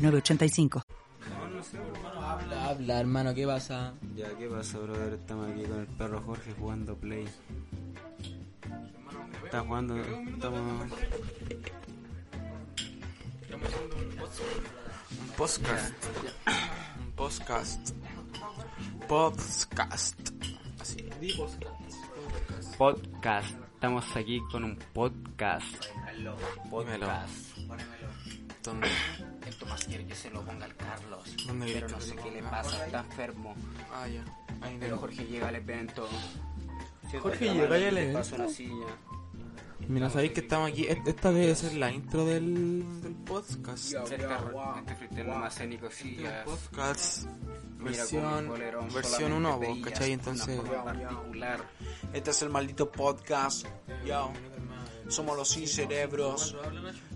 906985. Habla, habla, hermano, ¿qué pasa? Ya, ¿qué pasa, brother? Estamos aquí con el perro Jorge jugando Play. Está jugando, estamos... Un podcast. Un podcast. Podcast. Así. Podcast. Estamos aquí con un podcast. Podcast. ¿Dónde? El Tomás quiere que se lo ponga al Carlos. ¿Dónde Pero no sé se qué le pasa, está enfermo. Ah, ya. Ahí Pero. Jorge llega al evento. Jorge llega ya al Le evento. pasa una silla. Mira, sabéis que estamos aquí. E- Esta debe ser la intro del, del podcast. Cerca, este freestyle más escénico. Podcast. Mira con mi Versión, polerón, versión solamente 1, vos, ¿cachai? Entonces. Este es el maldito podcast. Yo. Somos los sin cerebros.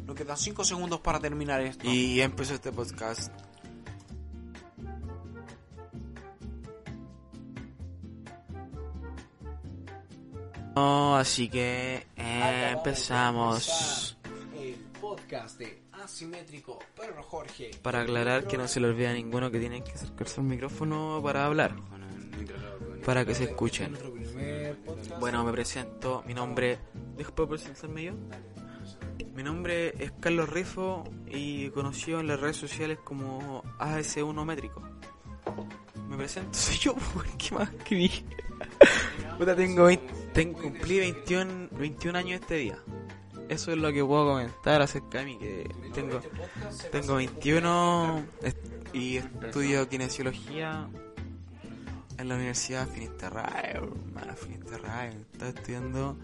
Nos quedan 5 segundos para terminar esto. y empezó este podcast. No, así que eh, empezamos. El podcast de Asimétrico Perro Jorge. Para aclarar que no se le olvide a ninguno que tienen que acercarse al micrófono para hablar, para que se escuchen. Bueno, me presento, mi nombre... ¿Puedo presentarme yo? Mi nombre es Carlos Rifo y conocido en las redes sociales como AS1 Métrico. Me presento, soy yo, ¿qué más que? Puta, tengo, 20 tengo- cumplí 21, 21 años este día. Eso es lo que puedo comentar acerca de mí, que tengo, tengo 21 est- y estudio kinesiología en la Universidad Finisterrae, hermano, Finisterrae. Estaba estudiando,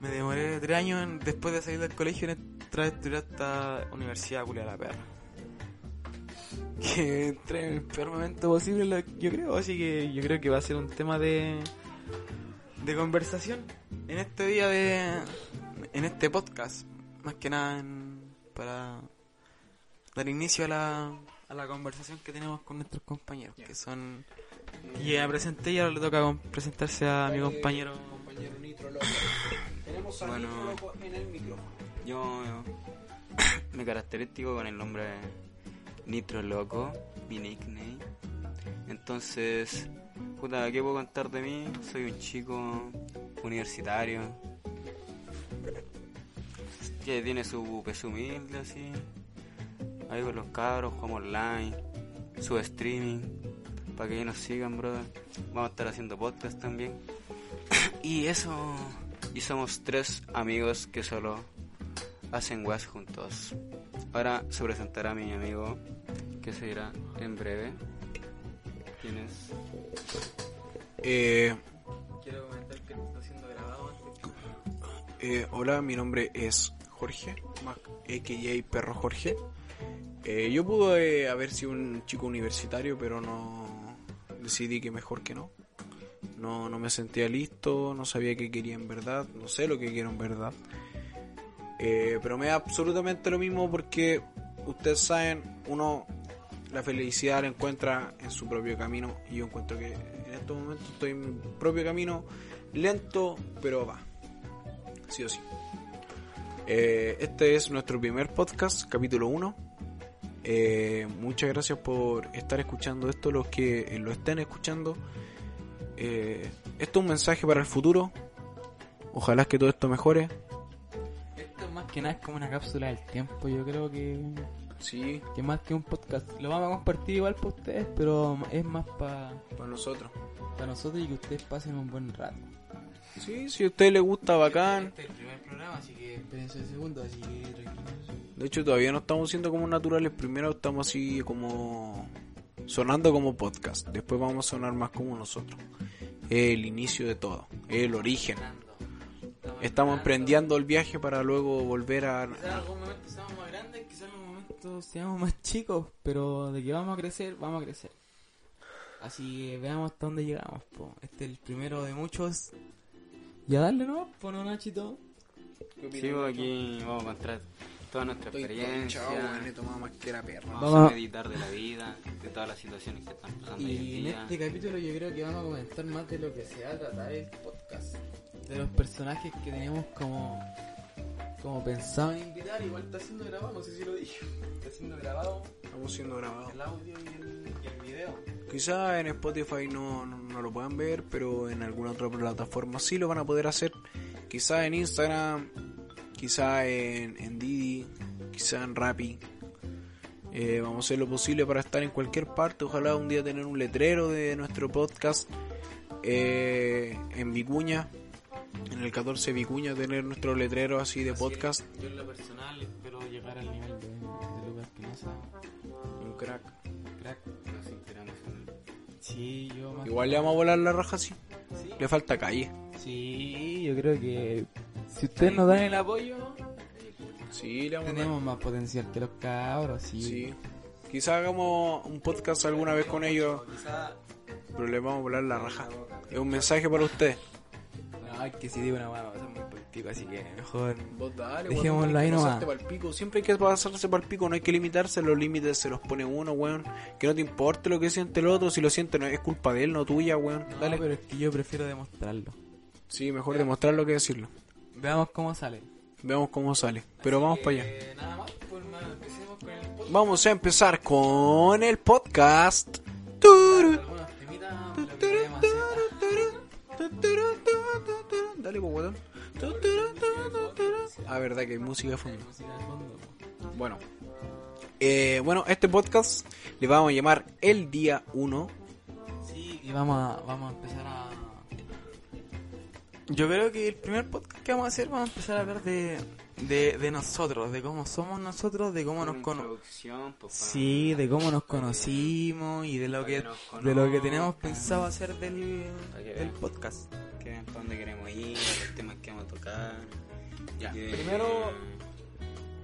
me demoré 3 años en- después de salir del colegio en entrar a estudiar esta universidad culia la perra. Que entré en el peor momento posible, yo creo, así que yo creo que va a ser un tema de, de conversación en este día de, en este podcast, más que nada en- para dar inicio a la, a la conversación que tenemos con nuestros compañeros, que son... Y ya presenté y ahora le toca presentarse a mi compañero. Compañero Nitro Loco. Tenemos a Bueno. Nitro Loco en el micrófono. Yo me caracterizo con el nombre Nitro Loco, mi nickname. Entonces, puta, ¿qué puedo contar de mí? Soy un chico universitario que tiene su peso humilde así. Ahí con los cabros, jugamos online, su streaming, para que nos sigan, brother. Vamos a estar haciendo podcast también. Y eso, y somos tres amigos que solo hacen was juntos. Ahora se presentará mi amigo que se irá en breve. ¿Quién es? Eh, Quiero comentar que está siendo grabado. eh, hola, mi nombre es Jorge, a.k.a. Perro Jorge. Eh, yo pude haber sido un chico universitario, pero no decidí que mejor que no. No, no me sentía listo, no sabía qué quería en verdad, no sé lo que quiero en verdad. Eh, pero me da absolutamente lo mismo porque ustedes saben, uno la felicidad la encuentra en su propio camino y yo encuentro que en estos momentos estoy en mi propio camino, lento, pero va. Sí o sí. Eh, este es nuestro primer podcast, capítulo 1. Eh, muchas gracias por estar escuchando esto, los que lo estén escuchando. Eh, esto es un mensaje para el futuro. Ojalá que todo esto mejore. Esto más que nada es como una cápsula del tiempo. Yo creo que, Sí, que más que un podcast. Lo vamos a compartir igual para ustedes, pero es más para para nosotros. nosotros y que ustedes pasen un buen rato. Sí, si a usted le gusta, bacán. Este es el primer programa, así que espérense el segundo, así que tranquilos. De hecho, todavía no estamos siendo como naturales. Primero estamos así como sonando como podcast. Después vamos a sonar más como nosotros. Es el inicio de todo. Es el origen. Estamos emprendiendo el viaje para luego volver a... Quizás en algún momento seamos más grandes, quizás en algún momento seamos más chicos, pero de que vamos a crecer, vamos a crecer. Así que veamos hasta dónde llegamos, po. Este es el primero de muchos. Y a darle, ¿no? Pon Nachito. Sí, pues aquí vamos a contar toda nuestra Estoy experiencia. he tomado más que la perra. Vamos, Vamos a meditar de la vida, de todas las situaciones que están pasando hoy en Y en día. este capítulo yo creo que vamos a comentar más de lo que se va a tratar el podcast. De los personajes que teníamos como, como pensado en invitar. Igual está siendo grabado, no sé si lo dije. Está siendo grabado Estamos siendo grabados. el audio y el, y el video. Quizá en Spotify no, no, no lo puedan ver, pero en alguna otra plataforma sí lo van a poder hacer. Quizá en Instagram, quizá en, en Didi, quizá en Rappi. Eh, vamos a hacer lo posible para estar en cualquier parte. Ojalá un día tener un letrero de nuestro podcast eh, en Vicuña. En el 14 Vicuña tener nuestro letrero así de podcast. Yo en lo personal espero llegar al nivel de, de Lucas Espinosa. Un crack. Crack. Sí, yo más Igual le vamos a volar la raja así. Sí. Le falta calle. Sí, yo creo que si ustedes nos dan el apoyo, Sí, le vamos a dar. tenemos más potencial que los cabros. Sí. Sí. Quizá hagamos un podcast alguna vez con ellos, pero les vamos a volar la raja. Es un mensaje para ustedes. No, es que si digo una mano va a ser muy político, así que mejor. Vos dale, Dejémoslo ahí nomás. pico. Siempre hay que pasarse para el pico, no hay que limitarse, los límites se los pone uno, weón. Que no te importe lo que siente el otro, si lo siente no es culpa de él, no tuya, weón. No, Dale. pero es que yo prefiero demostrarlo. Sí, mejor demostrarlo que decirlo. Veamos cómo sale. Veamos cómo sale. Pero vamos para allá. Eh, nada más, pues hermano, empecemos con el podcast. Vamos a empezar con el podcast. Dale, pues. Ah, verdad que hay música de fondo. Bueno, eh, bueno, este podcast le vamos a llamar El Día 1. Sí, y vamos a, vamos a empezar a... Yo creo que el primer podcast que vamos a hacer vamos a empezar a hablar de, de, de nosotros, de cómo somos nosotros, de cómo nos Una pues, para- Sí, de cómo nos conocimos y de lo que nos de lo que tenemos pensado hacer del, podcast. que vean para dónde queremos ir, los temas que vamos a tocar. Ya, primero,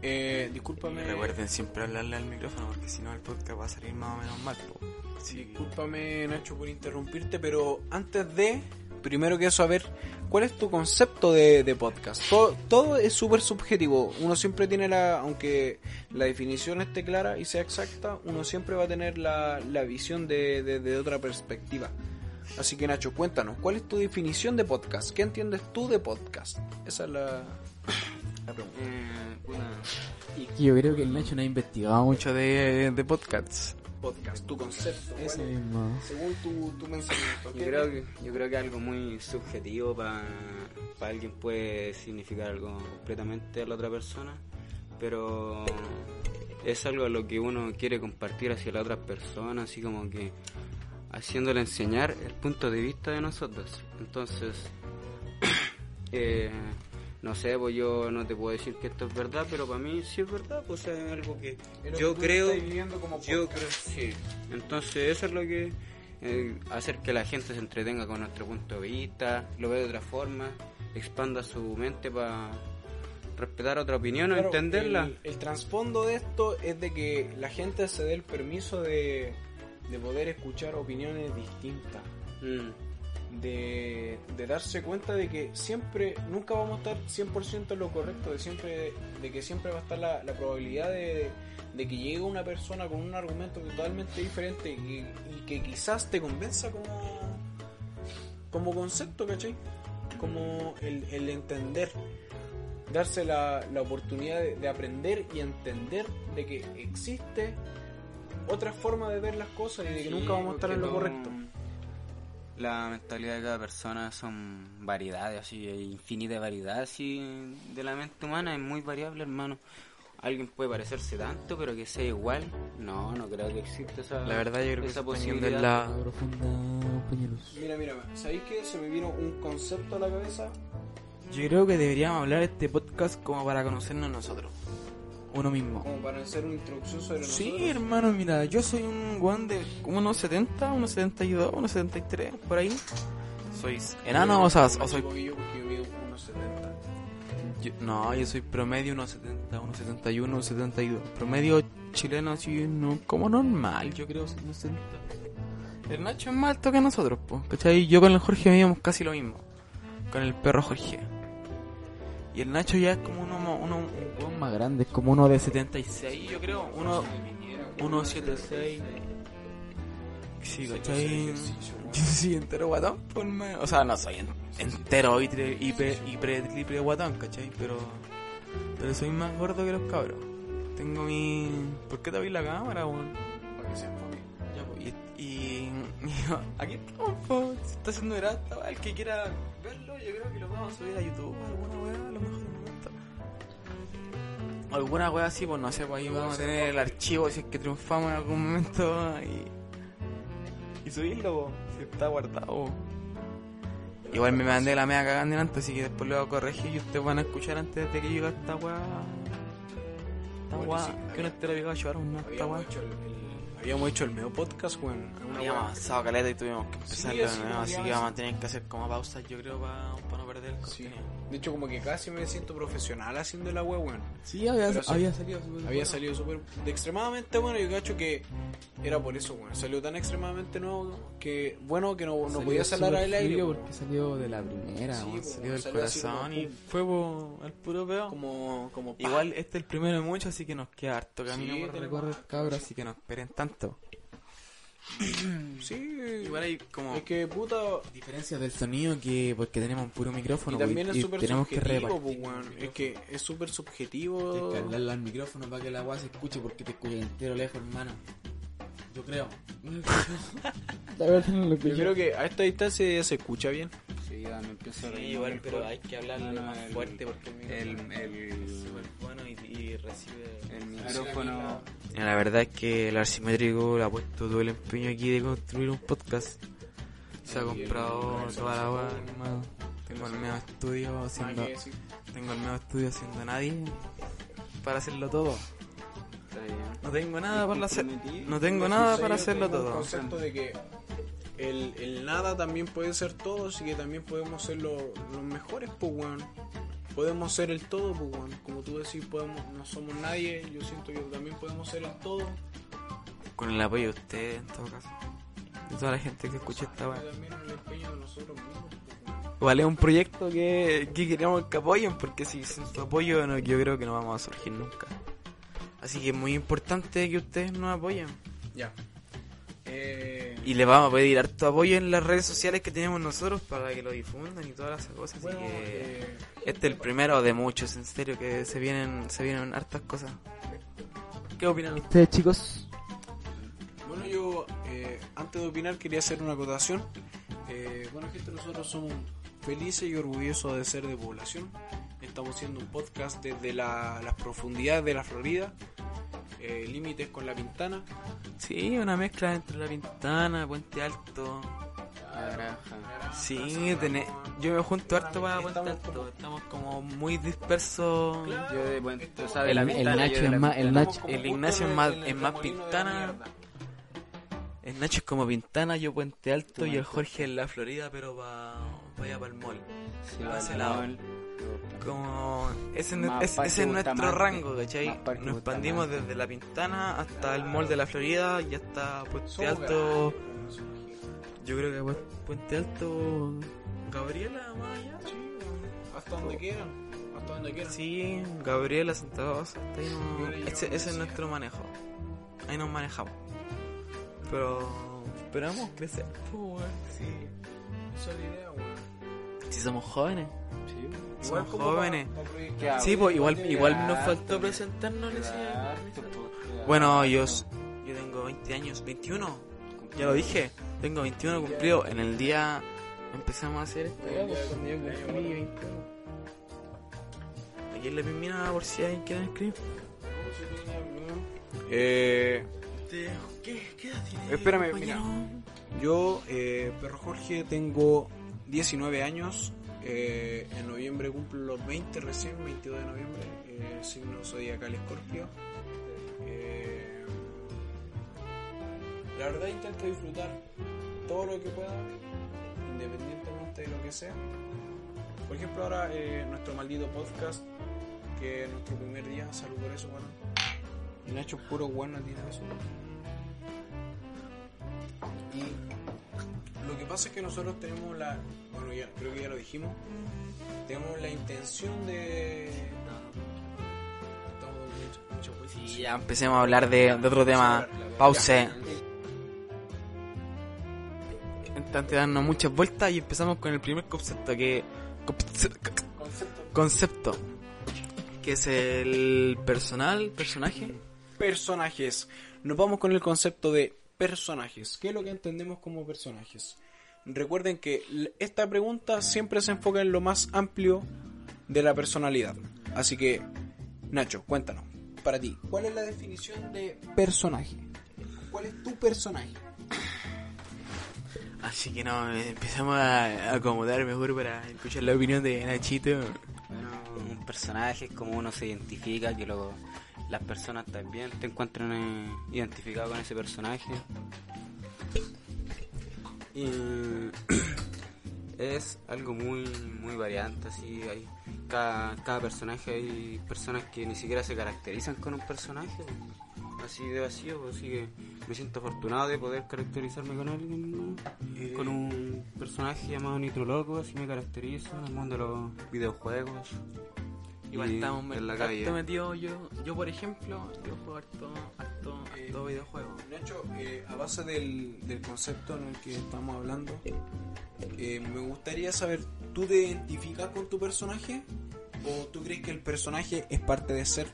eh, discúlpame. Recuerden siempre hablarle al micrófono porque si no el podcast va a salir más o menos mal. po. Sí, discúlpame, Nacho, por interrumpirte, pero antes de, primero quiero saber, ¿cuál es tu concepto de, de podcast? Todo, es súper subjetivo. Uno siempre tiene la, aunque la definición esté clara y sea exacta, uno siempre va a tener la, la visión de, de- de otra perspectiva. Así que Nacho, cuéntanos, ¿cuál es tu definición de podcast? ¿Qué entiendes tú de podcast? Esa es la, la pregunta. Eh, Y yo creo que Nacho no ha investigado mucho de, de podcasts. Podcast, tu concepto. ¿cuál Eso es? mismo. Según tu, tu pensamiento. Yo creo que yo creo que algo muy subjetivo para alguien puede significar algo completamente a la otra persona, pero es algo a lo que uno quiere compartir hacia la otra persona, así como que haciéndole enseñar el punto de vista de nosotros. Entonces, eh, no sé, pues yo no te puedo decir que esto es verdad, pero para mí sí es verdad, pues es algo que yo creo yo creo sí. Entonces eso es lo que eh, hacer que la gente se entretenga con nuestro punto de vista, lo ve de otra forma, expanda su mente para respetar otra opinión o entenderla. El, el trasfondo de esto es de que la gente se dé el permiso de, de poder escuchar opiniones distintas. Mm, De, de darse cuenta de que siempre, nunca vamos a estar 100% en lo correcto, de, siempre, de que siempre va a estar la, la probabilidad de, de que llegue una persona con un argumento totalmente diferente y, y que quizás te convenza como, como concepto, ¿cachai? Como el, el entender, darse la, la oportunidad de, de aprender y entender de que existe otra forma de ver las cosas y de que sí, nunca vamos a estar en lo correcto. La mentalidad de cada persona son variedades, así, hay infinita variedad así de la mente humana, es muy variable, hermano. Alguien puede parecerse tanto, pero que sea igual. No, no creo que exista esa, La verdad yo creo que esa yendo posibilidad. en la profunda, compañeros. Mira, mira, ¿sabéis que se me vino un concepto a la cabeza? Yo creo que deberíamos hablar este podcast como para conocernos nosotros. Uno mismo. Como para hacer una introducción sobre Sí, nosotros. hermano, mira, yo soy un guan de unos 70, unos 72, unos 73, por ahí. ¿Soy enano o, sea, o soy yo, porque yo mido unos 70. Yo- no, yo soy promedio unos 70, unos 71, unos 72. Promedio chileno así, no, como normal, yo creo. No sé. El Nacho es más alto que nosotros, pues, ¿cachai? Yo con el Jorge medíamos casi lo mismo. Con el perro Jorge. Y el Nacho ya es como uno, uno un weón más grande, es como uno de 76, yo creo. Uno, uno 76. Sí, ¿cachai? Yo soy entero guatón, pues, me- O sea, no soy en- entero pe- y pre, triple guatón, ¿cachai? Pero, pero soy más gordo que los cabros. Tengo mi... ¿Por qué te abrí la cámara, weón? Pues, aquí estamos, po. se está haciendo weá. El que quiera verlo, yo creo que lo vamos a subir a YouTube. Alguna weá, a lo mejor momento. Alguna weá así, pues no sé, pues ahí vamos a tener el archivo si es que triunfamos en algún momento y, y subirlo, po, si está guardado. po. Igual me mandé la media cagando antes, así que después lo voy a corregir y ustedes van a escuchar antes de que llegue esta weá. Esta weá, que no te lo digo a llevar una esta weá. Habíamos hecho el medio podcast, weón. Una Habíamos avanzado caleta y tuvimos que empezar Sí, de así nuevo, así que vamos a tener que hacer como pausas, yo creo, para no perder el Sí. contenido. De hecho, como que casi me siento profesional haciendo la wea, weón. Sí, había, sí. había salido súper Había salido súper de extremadamente bueno. Yo cacho que era por eso, weón. Salió tan extremadamente nuevo que bueno que no, no podía salir al aire. weón. porque salió de la primera, Sí, weón, salió del salió corazón y fue po, al puro peo. Como, como. Igual este es el primero de muchos, así que nos queda harto camino Sí, por recorrer, cabros, así que no esperen tanto. Sí, Igual hay como es que puta. diferencias del sonido que porque tenemos un puro micrófono Y también es súper tenemos que repartir pues. Es que es súper subjetivo. Tienes que hablarle al micrófono para que la weá se escuche porque te escucha entero lejos, hermano. Yo creo. la verdad no lo Yo creo que a esta distancia ya se escucha bien. Sí, ya me empiezo a Sí, reír igual, pero hay que hablarle No, no, más el- fuerte porque el El, micrófono el, es súper bueno y, y recibe... el micrófono. La verdad es que el Arsimétrico le ha puesto todo el empeño aquí de construir un podcast. Se ha comprado toda la weá, hermano. Tengo el medio estudio haciendo... Que decir. Tengo el medio estudio haciendo nadie para hacerlo todo. No tengo nada para hacer... No tengo nada para yo hacerlo todo. concepto de que el, el nada también puede ser todo, así que también podemos ser lo- los mejores, pues, weón. Podemos ser el todo, pues, weón. Como tú decís, podemos, no somos nadie, yo siento que también podemos ser el todo. Con el apoyo de ustedes, en todo caso. De toda la gente que escucha esta pues, weón. Es un proyecto que, que queremos que apoyen, porque si sin su apoyo no, yo creo que no vamos a surgir nunca. Así que es muy importante que ustedes nos apoyen. Ya. Eh, Y le vamos a pedir harto apoyo en las redes sociales que tenemos nosotros para que lo difundan y todas las cosas. bueno, Así que eh, este es el primero de muchos, en serio, que se vienen, se vienen hartas cosas. ¿Qué opinan ustedes, chicos? Bueno, yo eh, antes de opinar quería hacer una acotación. Eh, bueno, gente, nosotros somos felices y orgullosos de ser de población. Estamos haciendo un podcast desde la- las profundidades de la Florida, eh, límites con la Pintana. Sí, una mezcla entre La Pintana, Puente Alto. La granja. Sí, tené- yo me junto harto para Puente Estamos Alto. como- Estamos como muy dispersos. Yo de Puente, o sea, de El- la el ventana, Nacho es más- el. Nacho- Ignacio es más- es Pintana. El Nacho es como Pintana, yo Puente Alto y el Jorge en la Florida, pero para allá para el mall. Sí, para va ese lado. mall. Como ese, es, ese es nuestro Bustamante. rango, ¿cachai? Nos expandimos desde la Pintana hasta el mall de la Florida y hasta Puente Alto. Yo creo que Pu- Puente Alto. Gabriela, más allá. Sí, hasta donde quieran, hasta donde quieran. Sí, Gabriela, Santa Rosa, hasta ahí no- Yo le llevo ese, ese es nuestro manejo. Ahí nos manejamos. Pero esperamos crecer. Sí. Esa es la idea, weón. Si somos jóvenes. Igual Somos como jóvenes. pa-. ¿Qué? Sí, pues igual, igual nos faltó presentarnos en ese. Bueno, yo, yo tengo 20 años, 21. Ya lo dije, tengo 21 cumplido. En el día empezamos a hacer esto. ya, cuando yo cumplí 21. Aquí en la piscina por si alguien quiere escribir. Eh, ¿Qué, qué edad tiene? Espérame, compañero? Yo, eh, Perro Jorge, tengo 19 años. Eh, en noviembre cumplo los 20 recién, 22 de noviembre. Eh, signo zodiacal Escorpio. Eh, la verdad intento disfrutar todo lo que pueda, independientemente de lo que sea. Por ejemplo, ahora nuestro maldito podcast, que es nuestro primer día, salud por eso, bueno. El Nacho puro bueno tiene razón. Y lo que pasa es que nosotros tenemos la. Bueno, ya creo que ya lo dijimos. Tenemos la intención de. Y ya empecemos a hablar de, de otro tema. Pause. Antes darnos muchas vueltas y empezamos con el primer concepto que... Concepto. Que es el personal, personaje. Personajes. Nos vamos con el concepto de personajes. ¿Qué es lo que entendemos como personajes? Recuerden que esta pregunta siempre se enfoca en lo más amplio de la personalidad. Así que, Nacho, cuéntanos. Para ti, ¿cuál es la definición de personaje? ¿Cuál es tu personaje? Así que no, empezamos a acomodar mejor para escuchar la opinión de Nachito. Bueno, un personaje es como uno se identifica, que luego las personas también te encuentran eh, identificado con ese personaje. Y es algo muy muy variante, así hay cada, cada personaje hay personas que ni siquiera se caracterizan con un personaje, así de vacío, así que me siento afortunado de poder caracterizarme con alguien, ¿no? con un personaje llamado Nitro Loco, así me caracterizo en el mundo de los videojuegos. Igual y estamos en la harto calle. metidos yo, yo por ejemplo, yo juego harto, harto, harto videojuegos. Nacho, eh, a base del, del concepto en el que estamos hablando, eh, me gustaría saber, ¿tú te identificas con tu personaje? ¿O tú crees que el personaje es parte de ser?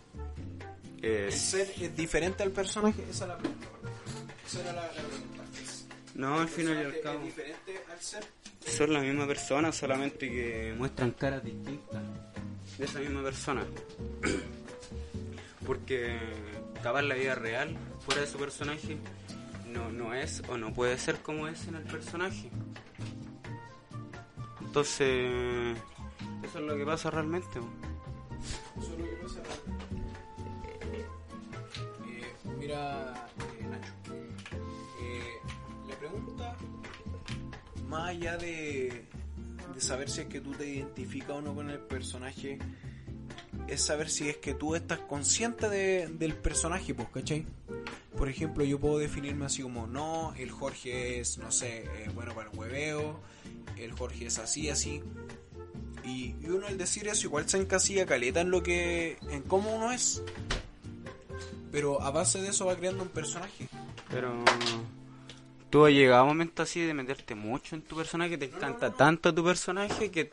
Eh, ¿El ser es diferente al personaje? Esa es la pregunta. Esa era la, la pregunta. ¿Es- no, al ¿El final y al cabo es diferente al ser? son la misma persona, solamente que muestran caras distintas esa misma persona. Porque acabar la vida real fuera de su personaje no, no es o no puede ser como es en el personaje. Entonces, eso es lo que pasa realmente. Eso es lo que pasa. Eh, mira, eh, Nacho. Eh, la pregunta, más allá de saber si es que tú te identificas o no con el personaje, es saber si es que tú estás consciente de- del personaje, pues, ¿cachai? Por ejemplo, yo puedo definirme así como, no, el Jorge es, no sé, eh, bueno para el hueveo, el Jorge es así, así. Y, y uno al decir eso igual se encasilla caleta en lo que. en cómo uno es. Pero a base de eso va creando un personaje. Pero tú has llegado a un momento así de meterte mucho en tu personaje, te encanta tanto tu personaje que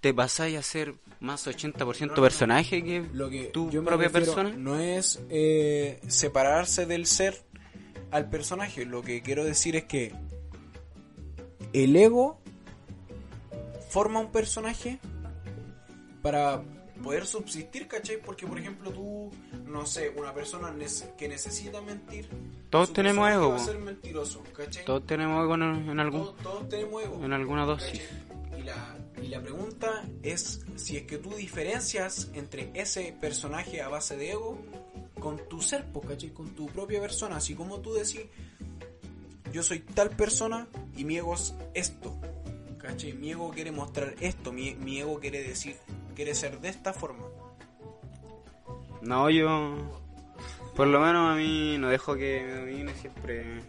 te pasáis a ser más 80% personaje que Lo que tu yo propia persona. no es eh, separarse del ser al personaje. Lo que quiero decir es que el ego forma un personaje para poder subsistir, ¿cachai? Porque, por ejemplo, tú, no sé, una persona nece- que necesita mentir. Todos tenemos ego, Va a po. ser mentiroso, ¿cachai? Todos tenemos algo en, en algún Todos, todos tenemos ego. en alguna dosis. Y la, y la pregunta es si es que tú diferencias entre ese personaje a base de ego con tu ser, pues, ¿cachai? Con tu propia persona. Así como tú decís, yo soy tal persona y mi ego es esto. ¿Cachai? Mi ego quiere mostrar esto, mi, mi ego quiere decir, quiere ser de esta forma. No, yo por lo menos a mí no dejo que me domine siempre.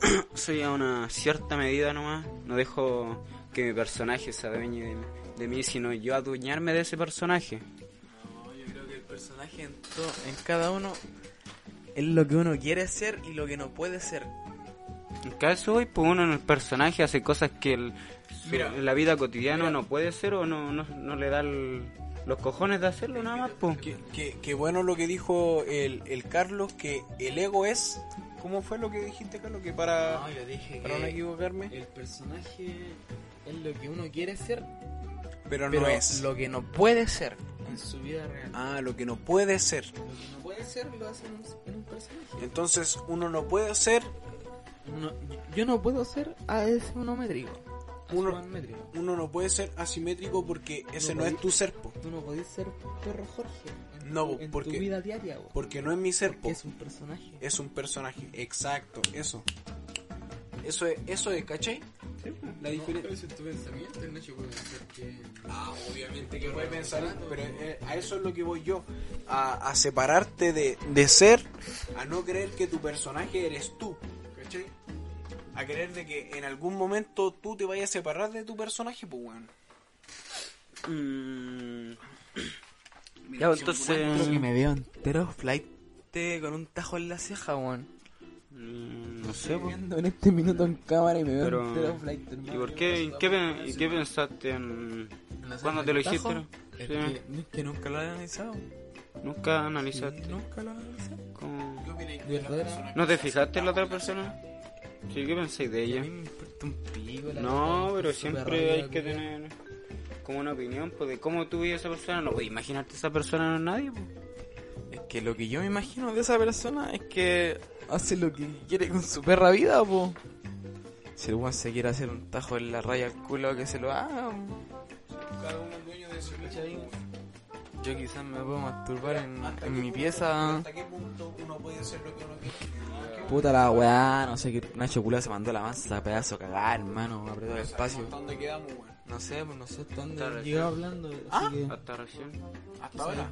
Soy a una cierta medida nomás. No dejo que mi personaje se adueñe de, de mí, sino yo adueñarme de ese personaje. No, yo creo que el personaje en, to- en cada uno es lo que uno quiere ser y lo que no puede ser. En caso hoy, pues uno en el personaje hace cosas que el- Mira, en la vida cotidiana no puede ser o no, no, no le da el- los cojones de hacerlo nada más, pues. Que, que, que bueno lo que dijo el, el Carlos, que el ego es... ¿Cómo fue lo que dijiste, Carlos? Que para, No, yo dije para no equivocarme. el personaje es lo que uno quiere ser, Pero, pero no es. lo que no puede ser en su vida real. Ah, lo que no puede ser. Lo que no puede ser lo hace en un, personaje. Entonces uno no puede ser, No, yo no puedo ser AS monométrico. Uno- uno no puede ser asimétrico porque ese No no, es tu ser, po. Tú no podés ser perro Jorge en, No, tu, en porque- tu vida diaria, bo. porque no es mi ser, po. Porque es un personaje. Es un personaje, exacto, eso. Eso es, eso es, ¿cachai? La diferencia. es tu pensamiento, Nacho puede pensar que... Ah, obviamente que puede pensar, pero eh, a eso es lo que voy yo, a, a separarte de, de ser, a no creer que tu personaje eres tú, ¿cachai? A creer de que en algún momento tú te vayas a separar de tu personaje, pues bueno. Mm. Ya, pues, entonces. que me veo entero flight con un tajo en la ceja, weón. mm, No sé, pues. viendo en este minuto en cámara y me veo Pero, entero flight, hermano. ¿Y por qué? ¿Y qué, y qué pensaste en. ¿Cuándo te lo hiciste? no? Es Sí. que, es que nunca lo he analizado. Nunca analizaste. Nunca lo he analizado. ¿Cómo? ¿No te fijaste en la otra persona? Sí, ¿qué pensáis de A ella? mí me importa un pico la No, pero siempre hay que tener como una opinión pues, de cómo tú vives a esa persona. No puedes imaginarte esa persona no es nadie. Pues. Es que lo que yo me imagino de esa persona es que hace lo que quiere con su perra vida, po. Si el se quiere hacer un tajo en la raya al culo, que se lo haga. po. Cada uno es dueño de su Yo quizás me puedo masturbar en, ¿Hasta en mi punto- pieza. ¿Hasta qué punto uno puede hacer lo que uno quiere? Puta la weá, no sé qué. Nacho Culo se mandó la mansa, pedazo cagar, hermano. Apretó el espacio. ¿Hasta dónde quedamos, weón? No sé, pues no sé hasta dónde llega. Llegaba hablando, ¿Ah? que. Hasta recién. ¿Hasta ahora?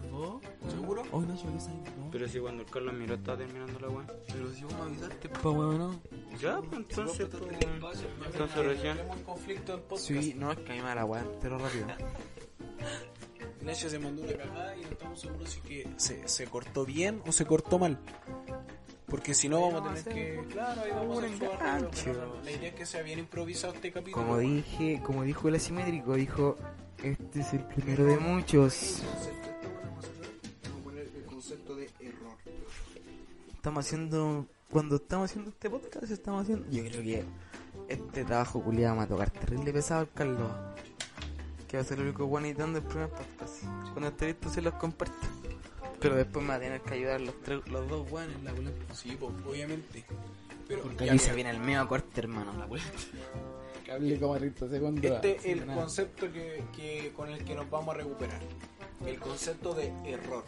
¿Seguro? Nacho, ¿qué sabes? vos? Pero si cuando el Carlos miró estaba terminando la weá. Pero si vos me avisaste, Pa' weón, ¿no? Ya, pues entonces, pues, entonces recién. Tenemos un conflicto en podcast. Sí, no, es que a mí me da la weá entero rápido. Nacho se mandó una cagada y no estamos seguros si que se, se cortó bien o se cortó mal. Porque si no vamos a tener que... Claro, ahí vamos a La idea es que sea bien improvisado este capítulo. Como dije, como dijo el asimétrico, dijo: Este es el primero de muchos. Vamos a poner el concepto de error. Estamos haciendo. Cuando estamos haciendo este podcast, estamos haciendo. Yo creo que este trabajo culiado va a tocar terrible pesado al Carlos. Que va a ser el único guanitón del primer podcast. Cuando esté listo, se los comparto. Pero después me va a tener que ayudar los, tres, los dos guanes, la weá. Sí, pues, obviamente. Pero Porque aquí se viene el medio corte, hermano, la weá. Que hable como 30 segundos. Este es el nada. concepto que, que con el que nos vamos a recuperar. El concepto de error.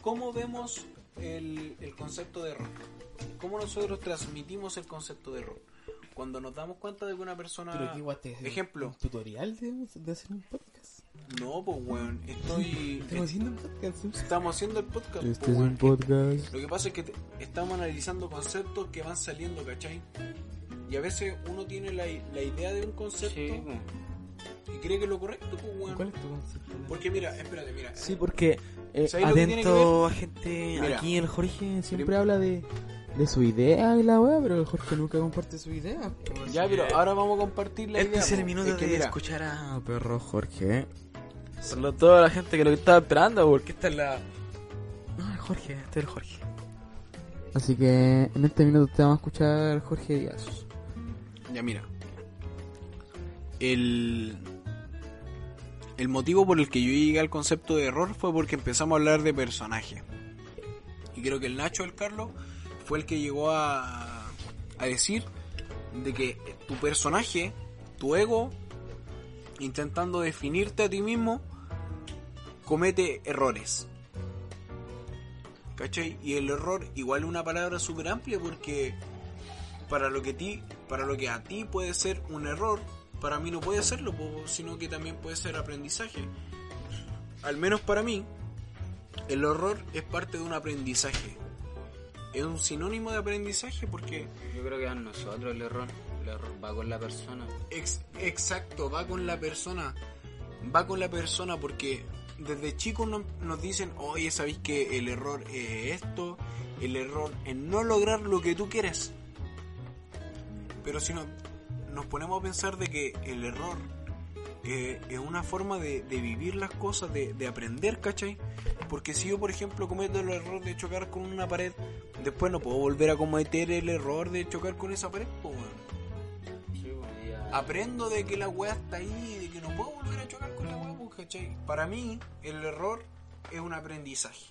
¿Cómo vemos el, el concepto de error? ¿Cómo nosotros transmitimos el concepto de error? Cuando nos damos cuenta de que una persona... Pero ¿te- Ejemplo. ¿Un tutorial de, de hacer un podcast? No, pues weón, estoy... Estamos haciendo un podcast. Estamos haciendo el podcast. Este pues, es un podcast. Lo que pasa es que te- estamos analizando conceptos que van saliendo, ¿cachai? Y a veces uno tiene la, la idea de un concepto Sí, pues. y cree que es lo correcto, pues weón. ¿Cuál es tu concepto? Porque mira, espérate, mira. Sí, porque eh, ¿Sabes lo que tiene que atento a gente, Mira. aquí el Jorge siempre Prim- habla de, de su idea y la weá, pero el Jorge nunca comparte su idea. Ya, pero ahora vamos a compartir la Este idea. es el po. minuto Es que de mira, escuchar a perro Jorge. Por lo toda la gente que lo estaba esperando, porque esta es la... No, el Jorge, este es el Jorge. Así que en este minuto te vamos a escuchar Jorge Díaz. Ya, mira. El, el motivo por el que yo llegué al concepto de error fue porque empezamos a hablar de personaje. Y creo que el Nacho del Carlos fue el que llegó a, a decir de que tu personaje, tu ego, intentando definirte a ti mismo, comete errores. ¿Cachai? Y el error igual es una palabra súper amplia porque para lo que ti, para lo que a ti puede ser un error, para mí no puede serlo, sino que también puede ser aprendizaje. Al menos para mí, el error es parte de un aprendizaje. Es un sinónimo de aprendizaje porque Yo creo que a nosotros el error. El error va con la persona. Ex- exacto, va con la persona. Va con la persona porque desde chicos no- nos dicen, oye, ¿sabéis que el error es esto? El error es no lograr lo que tú quieres. Pero si no, nos ponemos a pensar de que el error eh, es una forma de, de vivir las cosas, de, de aprender, ¿cachai? Porque si yo, por ejemplo, cometo el error de chocar con una pared, después no puedo volver a cometer el error de chocar con esa pared, pues, weón aprendo de que la weá está ahí, de que no puedo volver a chocar Para mí, el error es un aprendizaje.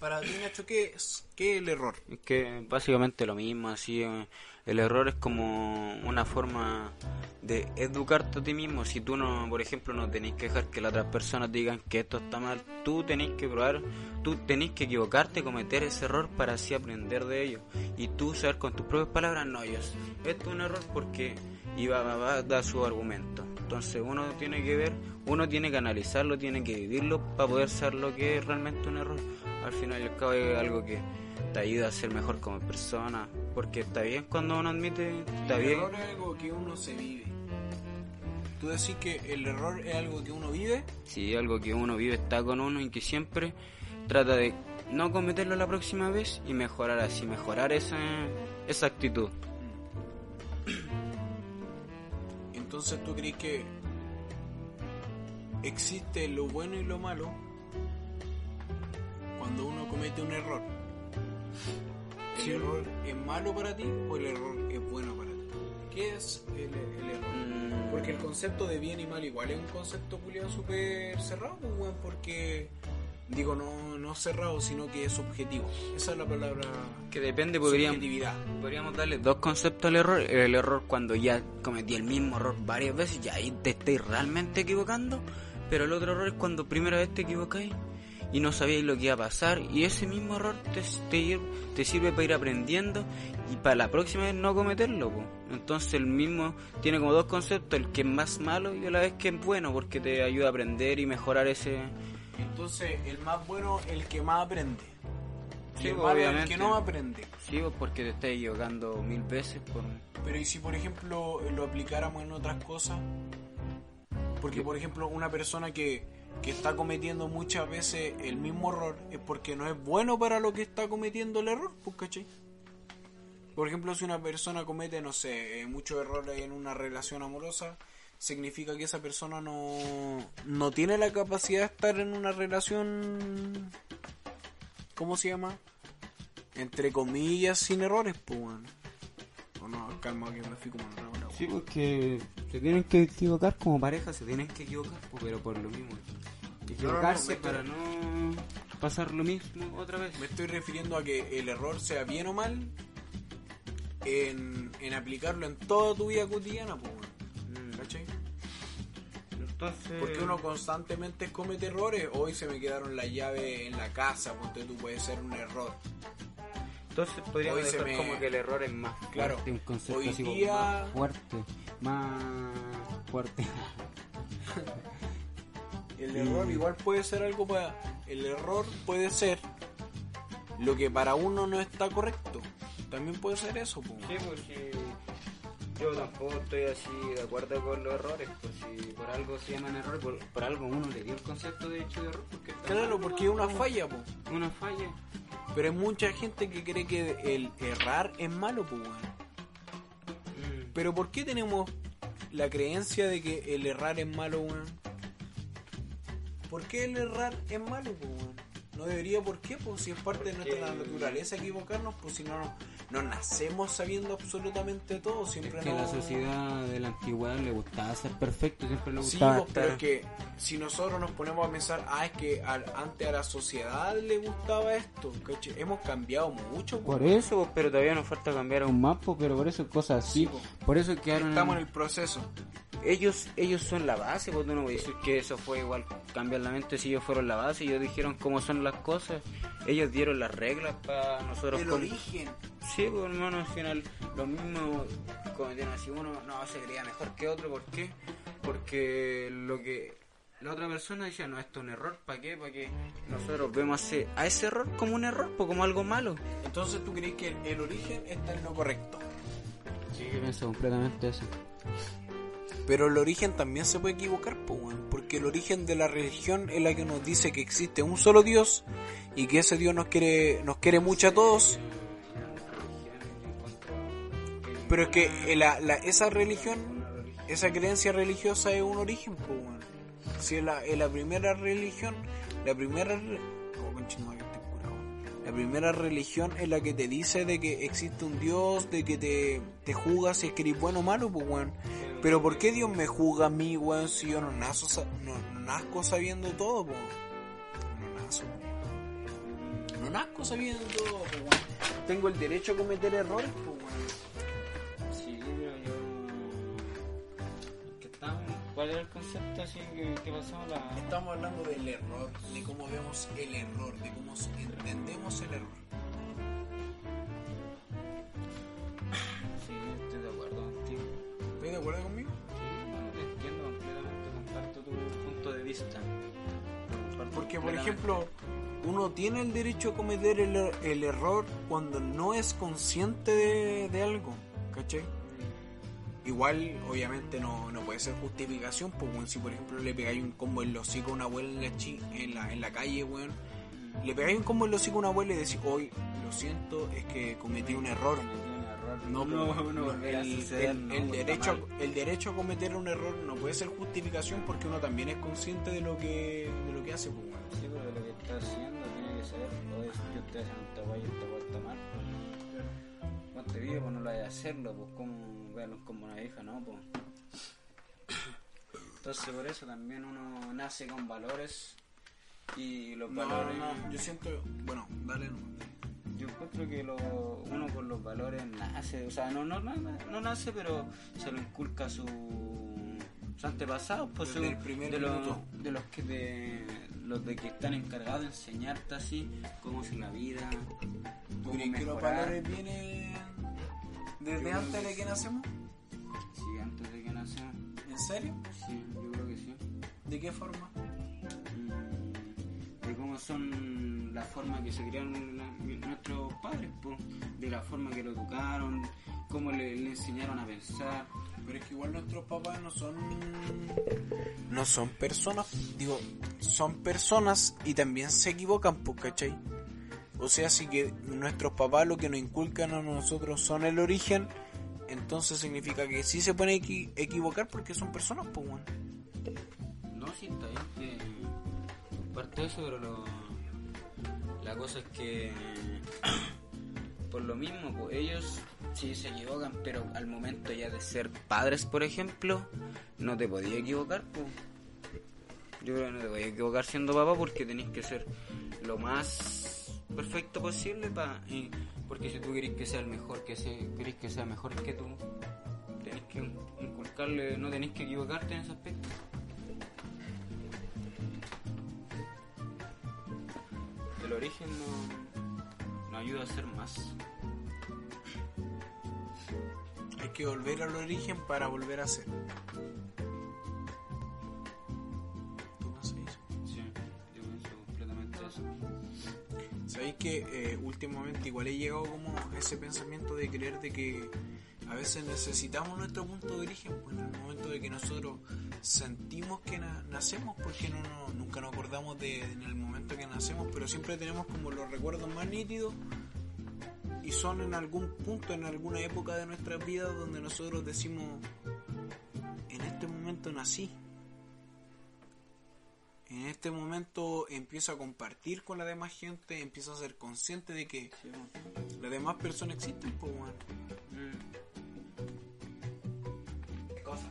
Para ti, Nacho, ¿qué es? ¿Qué el error? Es que básicamente lo mismo, así. eh, el error es como una forma de educarte a ti mismo. Si tú no, por ejemplo, no tenéis que dejar que las otras personas digan que esto está mal, tú tenéis que probar, tú tenéis que equivocarte, cometer ese error para así aprender de ello. Y tú saber con tus propias palabras, no, yo, esto es un error porque iba a dar su argumento. Entonces uno tiene que ver, uno tiene que analizarlo, tiene que vivirlo para poder saber lo que es realmente un error. Al final y al cabo es algo que te ayuda a ser mejor como persona, porque está bien cuando uno admite, está el bien. error es algo que uno se vive. Tú decís que el error es algo que uno vive. Si algo que uno vive está con uno y que siempre trata de no cometerlo la próxima vez y mejorar así, mejorar esa, esa actitud. Entonces tú crees que existe lo bueno y lo malo cuando uno comete un error. ¿El error es malo para ti o el error es bueno para ti? ¿Qué es el, el error? Mm, Porque el concepto de bien y mal igual es un concepto culiado súper cerrado, weón, porque digo no, no cerrado, sino que es subjetivo. Esa es la palabra que depende, podríamos, podríamos darle dos conceptos al error. El error cuando ya cometí el mismo error varias veces y ahí te estáis realmente equivocando. Pero el otro error es cuando primera vez te equivocáis y no sabíais lo que iba a pasar y ese mismo error te, te, te sirve para ir aprendiendo y para la próxima vez no cometerlo. po. Entonces el mismo tiene como dos conceptos, el que es más malo y a la vez que es bueno porque te ayuda a aprender y mejorar ese... Entonces, el más bueno el que más aprende. Sí, el malo el obviamente. que no aprende. Sí, porque te estás equivocando mil veces por... Pero y si por ejemplo lo aplicáramos en otras cosas, porque por ejemplo una persona que, que está cometiendo muchas veces el mismo error es porque no es bueno para lo que está cometiendo el error, pues ¿cachai? Por ejemplo, si una persona comete, no sé, eh, muchos errores en una relación amorosa, significa que esa persona no, no tiene la capacidad de estar en una relación, ¿cómo se llama? Entre comillas, sin errores, pues bueno. No, calma que me fui como en una hora, Sí, porque se tienen que equivocar como pareja, se tienen que equivocar, pues, pero por lo mismo. Equivocarse para no pasar lo mismo otra vez. Me estoy refiriendo a que el error sea bien o mal en, en aplicarlo en toda tu vida cotidiana, pues. Mm, ¿cachai? Entonces, Porque uno constantemente comete errores. Hoy se me quedaron las llaves en la casa, ponte tú, puede ser un error. Entonces podríamos me- como que el error es más Claro, fuerte, un concepto hoy así como día- más fuerte, más fuerte. El Mm. error igual puede ser algo para... El error puede ser lo que para uno no está correcto. También puede ser eso, pues. Sí, porque yo tampoco estoy así de acuerdo con los errores, pues si por algo se llaman errores, por, por algo uno le dio el concepto de hecho de error, porque está Claro, porque es una falla, pues. Una falla. Pero hay mucha gente que cree que el errar es malo, pues, weón. Mm. Pero ¿por qué tenemos la creencia de que el errar es malo, weón? ¿Por qué el errar es malo, po, weón? No debería, ¿por qué? Pues si es parte de Porque- nuestra naturaleza equivocarnos, pues si no, no, no nacemos sabiendo absolutamente todo, siempre Es que a no... la sociedad de la antigüedad le gustaba ser perfecto, siempre le Sí, gustaba pues, pero es que si nosotros nos ponemos a pensar, ah, es que al- antes a la sociedad le gustaba esto. Hemos cambiado mucho, pues. Por eso, pues, pero todavía nos falta cambiar más, pues, pero por eso cosas así. Sí. Por eso quedaron... Estamos en el proceso. Ellos ellos son la base, pues no puedes decir que eso fue igual cambiar la mente si ellos fueron la base, ellos dijeron cómo son las cosas, ellos dieron las reglas para nosotros. El con- origen. Sí, pues hermano, al final lo mismo cometieron así uno, no se creía mejor que otro, ¿por qué? Porque lo que la otra persona decía, no, esto es un error, ¿para qué? Para que nosotros vemos ese- a ese error como un error, pues como algo malo. Entonces tú crees que el, el origen está en lo correcto. Sí, yo pienso completamente eso. Pero el origen también se puede equivocar, porque el origen de la religión es la que nos dice que existe un solo Dios y que ese Dios nos quiere, nos quiere mucho a todos. Pero es que esa religión, esa creencia religiosa es un origen, weón. Si es la, es la primera religión, la primera... La primera religión es la que te dice de que existe un Dios, de que te, te juzga si es que eres bueno o malo, pues weón. Pero ¿por qué Dios me juzga a mí, weón, si yo no, nazo, no, no nazco sabiendo todo, pues? No nazco. No nazco sabiendo todo, pues weón. Tengo el derecho a cometer errores, pues weón. Sí, yo... Que estamos ¿cuál era el concepto así que, que pasamos la... Estamos hablando del error, de cómo vemos el error, de cómo entendemos el error. Sí, estoy de acuerdo contigo. ¿Estás de acuerdo conmigo? Sí, bueno, te entiendo completamente, comparto tu punto de vista. Porque, por ejemplo, uno tiene el derecho a cometer el, el error cuando no es consciente de, de algo, ¿cachai? Igual, obviamente, no, no puede ser justificación, pues, weón, si por ejemplo le pegáis un combo en los hocico a una abuela en la, chi- en la, en la calle, weón, le pegáis un combo en los hocico a una abuela y decís, hoy, lo siento, es que cometí un error. No, no, pues, no, el, el- está derecho, el derecho a cometer un error no puede ser justificación porque uno también es consciente de lo que, de lo que hace, pues, weón. Sí, pero lo que está haciendo tiene que saber, oye, si yo estoy haciendo esta guay y esta guay está mal, pues, ponte vivo, pues no lo de hacerlo, pues como, verlos como una hija, ¿no? Pues. Entonces por eso también uno nace con valores y los No, valores... no, yo siento, bueno, dale, no. Yo encuentro que lo, uno con los valores nace, o sea, no, no, no, no nace, pero se lo inculca a su, sus antepasados, pues su- de, los, de los que de, los de que están encargados de enseñarte así cómo es la vida, ¿Tú cómo que los valores vienen desde antes de que nacemos? ¿En serio? Sí, yo creo que sí. ¿De qué forma? Mm, de cómo son la forma que se criaron la- nuestros padres, pues, de la forma que lo educaron, cómo le, le enseñaron a pensar. Pero es que igual nuestros papás no son. No son personas. Digo, son personas y también se equivocan, pues, ¿cachai? O sea, si que nuestros papás lo que nos inculcan a nosotros son el origen, entonces significa que sí se pueden equi- equivocar porque son personas, pues, bueno. No, sí, está bien que parte de eso, pero lo- la cosa es que por lo mismo, pues ellos sí se equivocan, pero al momento ya de ser padres, por ejemplo, no te podías equivocar, pues. Yo creo que no te podías equivocar siendo papá porque tenés que ser lo más perfecto posible para porque si tú querés que sea el mejor, que sea, querés que sea mejor que tú, tenés que inculcarle, no tenés que equivocarte en ese aspecto. El origen no, no ayuda a ser más. Hay que volver al origen para volver a ser. ¿Tú eso? Sí, yo pienso completamente eso. Sabéis que eh, últimamente igual he llegado como a ese pensamiento de creer de que a veces necesitamos nuestro punto de origen, pues en el momento de que nosotros sentimos que na- nacemos, porque no- nunca nos acordamos de en el momento que nacemos, pero siempre tenemos como los recuerdos más nítidos y son en algún punto, en alguna época de nuestras vidas donde nosotros decimos, en este momento nací. En este momento empiezo a compartir con la demás gente, empiezo a ser consciente de que las demás personas existen, pues, weón.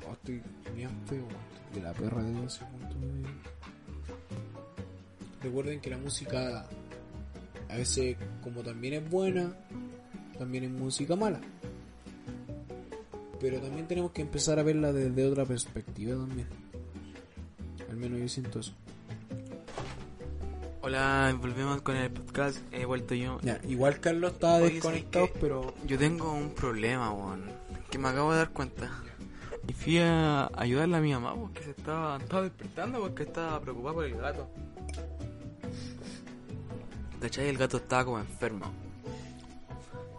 Oh, estoy bien feo. De la perra de ese punto de Recuerden que la música a veces, como también es buena, también es música mala. Pero también tenemos que empezar a verla desde otra perspectiva también. Al menos yo siento eso. Hola, volvemos con el podcast. He vuelto yo. Ya, igual Carlos estaba Oye, desconectado, pero Yo tengo un problema, weón. Que me acabo de dar cuenta. Y fui a ayudarle a mi mamá porque se estaba, estaba despertando porque estaba preocupada por el gato. ¿Cachai? El gato estaba como enfermo.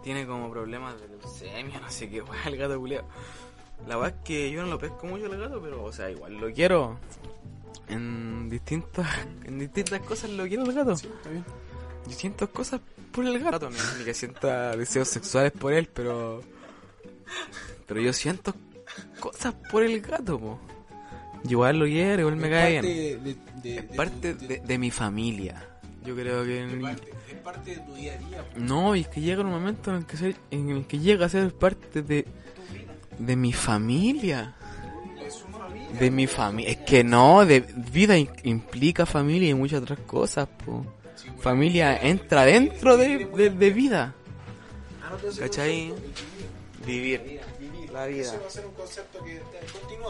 Tiene como problemas de leucemia, no sé qué, weón, el gato culiao. La verdad es que yo no lo pesco mucho el gato, pero, o sea, igual lo quiero. En distintas, en distintas cosas lo quiero el gato. está bien. Yo siento cosas por el gato, no ni que sienta deseos sexuales por él, pero. Pero yo siento cosas por el gato, po. Igual lo quiero, igual me Es cae parte bien. de, de- Es de parte de, de mi familia. Yo creo que. Es en- parte, es parte de tu día a día. No, y es que llega un momento en el que, ser- en el que llega a ser parte de. De mi familia. De mi familia. Es que no, de vida implica familia y muchas otras cosas, po. Familia entra dentro de, de, de vida. ¿Cachai? Vivir. la vida.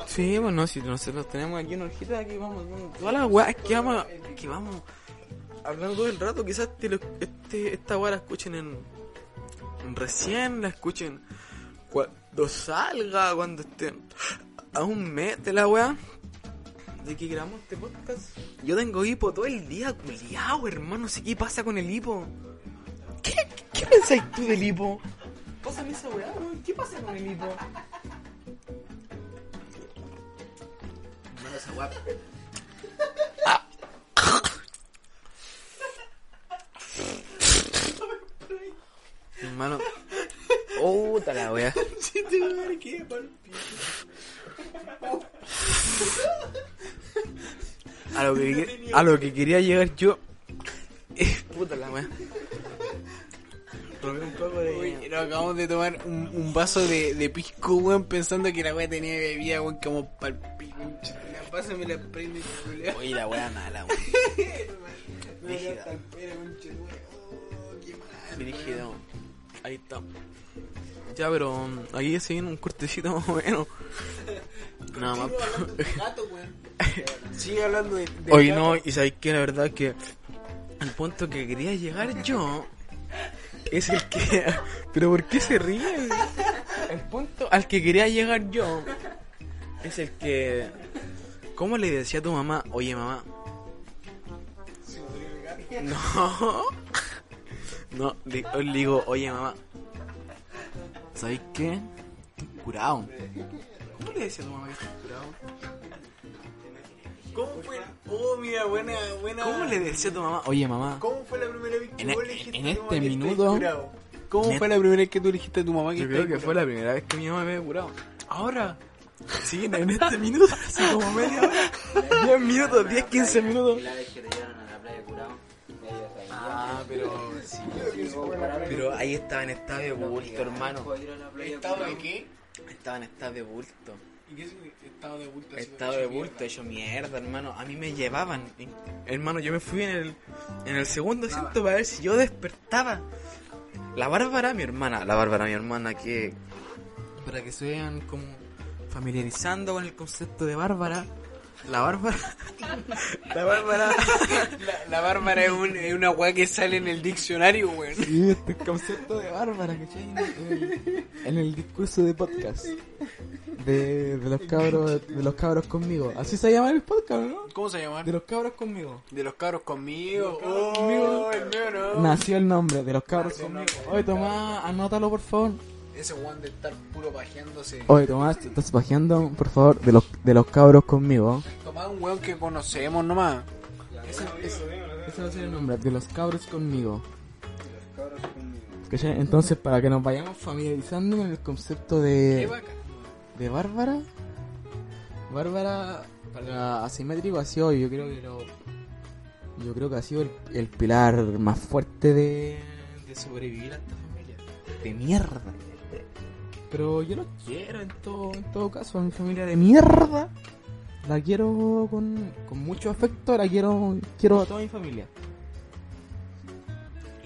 Sí, bueno, si nosotros tenemos aquí una hojita, aquí vamos, todas las weas que vamos, que vamos hablando todo el rato, quizás te lo- este, esta wea la escuchen en, en recién, la escuchen cuando salga, cuando estén a un mes de la wea de que grabamos este podcast. Yo tengo hipo todo el día, culiao, hermano, no qué pasa con el hipo. ¿Qué, qué, qué pensáis tú del hipo? Pásame esa weá, weón, ¿qué pasa con el hipo? Hermano, esa weá. Hermano. Puta la wea. A lo que, a lo que quería llegar yo. Es puta la wea. Robé un poco de. Uy, nos acabamos de tomar un, un vaso de, de pisco, weón, pensando que la weá tenía bebida, weón, como pal pico. La pásame la prende, culiao. Oye, la wea mala, weón. Rígida. Oh, Dirigido. Ahí está. Ya, pero aquí se viene un cortecito más o menos. Nada más. Sigue hablando de. de Oye, gato. no, y sabéis que la verdad que el punto que quería llegar yo es el que. ¿Pero por qué se ríe? El punto al que quería llegar yo es el que. ¿Cómo le decía a tu mamá? Oye, mamá. No. No, le, le digo, oye, mamá. ¿Sabéis qué? Estoy curado. ¿Cómo le decía a tu mamá que estoy curado? ¿Cómo fue? Oh, mira, buena, buena. ¿Cómo le decía a tu mamá? Oye, mamá. ¿Cómo fue la primera vez que En e- vos le dijiste en a tu este mamá que estáis minuto- curado? ¿Cómo en fue la primera vez que tú le dijiste a tu mamá que Yo creo que fue la primera vez que mi mamá me había curado. Ahora. Sí, en este minuto, así como media hora. 10 minutos, 10, 15 minutos. La vez que te pero sí. Pero ahí estaba en estado de bulto, hermano. ¿Estado de qué? Estaba en estado de bulto. ¿Y qué es estado de bulto? Estado de bulto, hecho mierda, hermano. A mí me llevaban. Hermano, yo me fui en el, en el segundo asiento para ver si yo despertaba. La Bárbara, mi hermana. La Bárbara, mi hermana, que. Para que se vean como familiarizando con el concepto de Bárbara. La Bárbara. La Bárbara. La, la Bárbara es, un- es una weá que sale en el diccionario, weón. Sí, este concepto de Bárbara, ¿cachai? En el, en el discurso de podcast. De, de los cabros de los cabros conmigo. Así se llama el podcast, ¿no? ¿Cómo se llama? De los cabros conmigo. De los cabros conmigo. Oh, el mío no. Nació el nombre de los cabros conmigo. Oye, Tomás, anótalo por favor. Ese weón de estar puro pajeándose. Oye, Tomás, te estás bajeando, por favor, de los, de los cabros conmigo. Tomás un weón que conocemos nomás. Ese, ese va a ser el nombre, de los cabros conmigo. ¿Cachai? Entonces, para que nos vayamos familiarizando con el concepto Qué de, de Bárbara, Bárbara, para asimétrico ha sido, yo creo que lo, yo creo que ha sido el, el pilar más fuerte de, de sobrevivir a esta familia. De mierda. Pero yo lo quiero en todo, en todo caso, mi familia de mierda. La quiero con, con mucho afecto, la quiero, quiero a toda mi familia.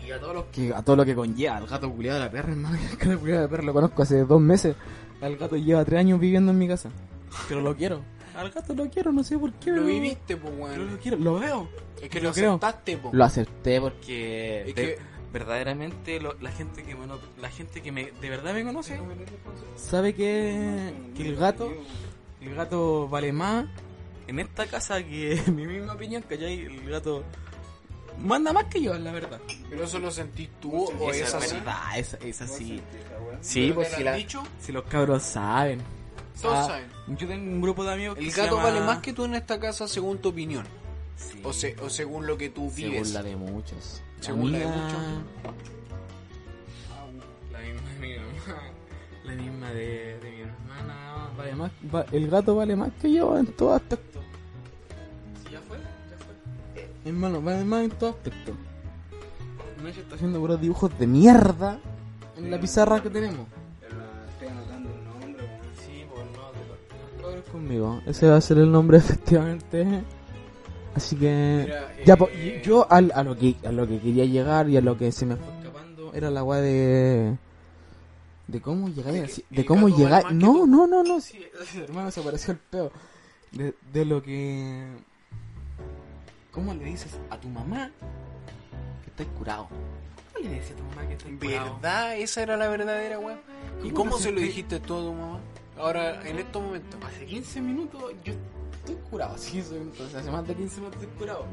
Y a todos los que, a todo lo que conlleva, al gato culiado de la perra, hermano, el gato culiado de la perra lo conozco hace dos meses. Al gato lleva tres años viviendo en mi casa. Pero lo quiero. Al gato lo quiero, no sé por qué. Lo viviste, pues pero weón. lo quiero, lo veo. Es que lo aceptaste, po. Lo acepté porque Es de- que- Verdaderamente, lo- la gente que me, no- la gente que me, de verdad me conoce, sabe que, que el gato, el gato vale más en esta casa que mi misma opinión, ¿cachai? El gato manda más que yo, la verdad. Pero eso lo sentís tú o es esa es así. verdad, esa, esa sí. Sí, ¿Pero pues si, la- dicho? Si los cabros saben. Todos Ah, saben. yo tengo un grupo de amigos que El gato llama- vale más que tú en esta casa según tu opinión. Sí. O, se- o según lo que tú Según vives. la de muchos. Según la de muchos. La misma de mi mamá, la misma de, de mi hermana. Vale más, va- el gato vale más que yo en todo aspecto. ¿Ya fue? ¿Ya fue? Hermano, vale más en todo aspecto. Nacho está haciendo puros dibujos de mierda en la pizarra que tenemos. Estoy anotando el nombre. Sí, pues no, conmigo. Ese va a ser el nombre efectivamente. Así que Mira, ya eh, po- yo al- a lo que a lo que quería llegar y a lo que se me fue escapando era la weá de de cómo llegar De que cómo llegar no no no no sí, hermano se pareció el peo de, de lo que cómo le dices a tu mamá que estás curado cómo le dices a tu mamá que estás curado ¿Verdad? Esa era la verdadera, weón. ¿Y ¿Cómo se lo dijiste tú a tu mamá? Ahora, en estos momentos. hace 15 minutos yo estoy curado sí soy- entonces hace más de 15 minutos estoy curado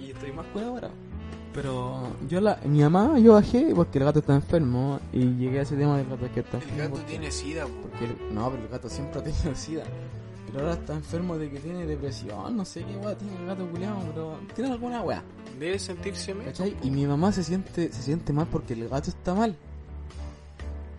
y estoy más curado ahora pero yo la mi mamá yo bajé porque el gato está enfermo y llegué a ese tema del gato que está El enfermo gato porque- tiene sida, po. Porque el- no, pero el gato siempre ha tenido sida. Pero ahora está enfermo de que tiene depresión, no sé qué weá tiene el gato culiado, pero tiene alguna weá. Debe sentirse mal. Y mi mamá se siente, se siente mal porque el gato está mal.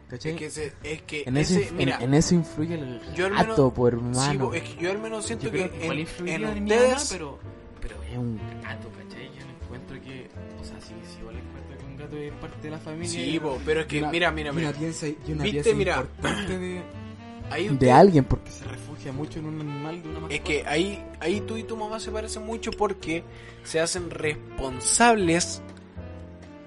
¿Cachai? Es que, se- es que en, eso, ese, inf- mira, en, en eso influye el yo al gato, menos- por sí, hermano. po, es que yo al menos siento Yo que, que en, en ustedes, pero, pero es un gato, ¿cachai? Yo no encuentro que, o sea, sí, sí, igual encuentro que un gato es parte de la familia. Sí, po, pero es que, Una- mira, mira, mira. Una pieza, y una Viste, pieza mira. importante de, Ahí de usted- alguien porque se refugia mucho en un animal de una mascota. Es que ahí, ahí tú y tu mamá se parecen mucho porque se hacen responsables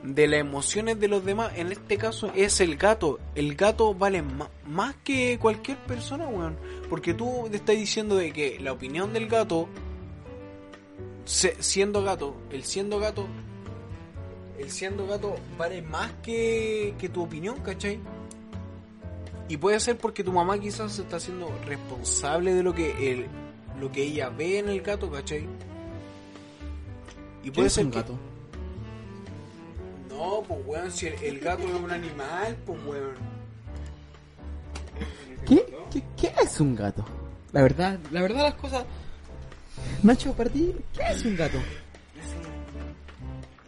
de las emociones de los demás. En este caso es el gato. El gato vale más que cualquier persona, weón. Porque tú te estás diciendo de que la opinión del gato, se- siendo gato, el siendo gato, el siendo gato vale más que, que tu opinión, ¿cachai? Y puede ser porque tu mamá quizás se está haciendo responsable de lo que el, lo que ella ve en el gato, ¿cachai? Y ¿Qué puede ser un que- gato? No, pues weón, si el, el gato es un animal, pues weón. ¿Qué, qué, qué es un gato? La verdad, la verdad las cosas... Nacho, para ti, ¿qué es un gato?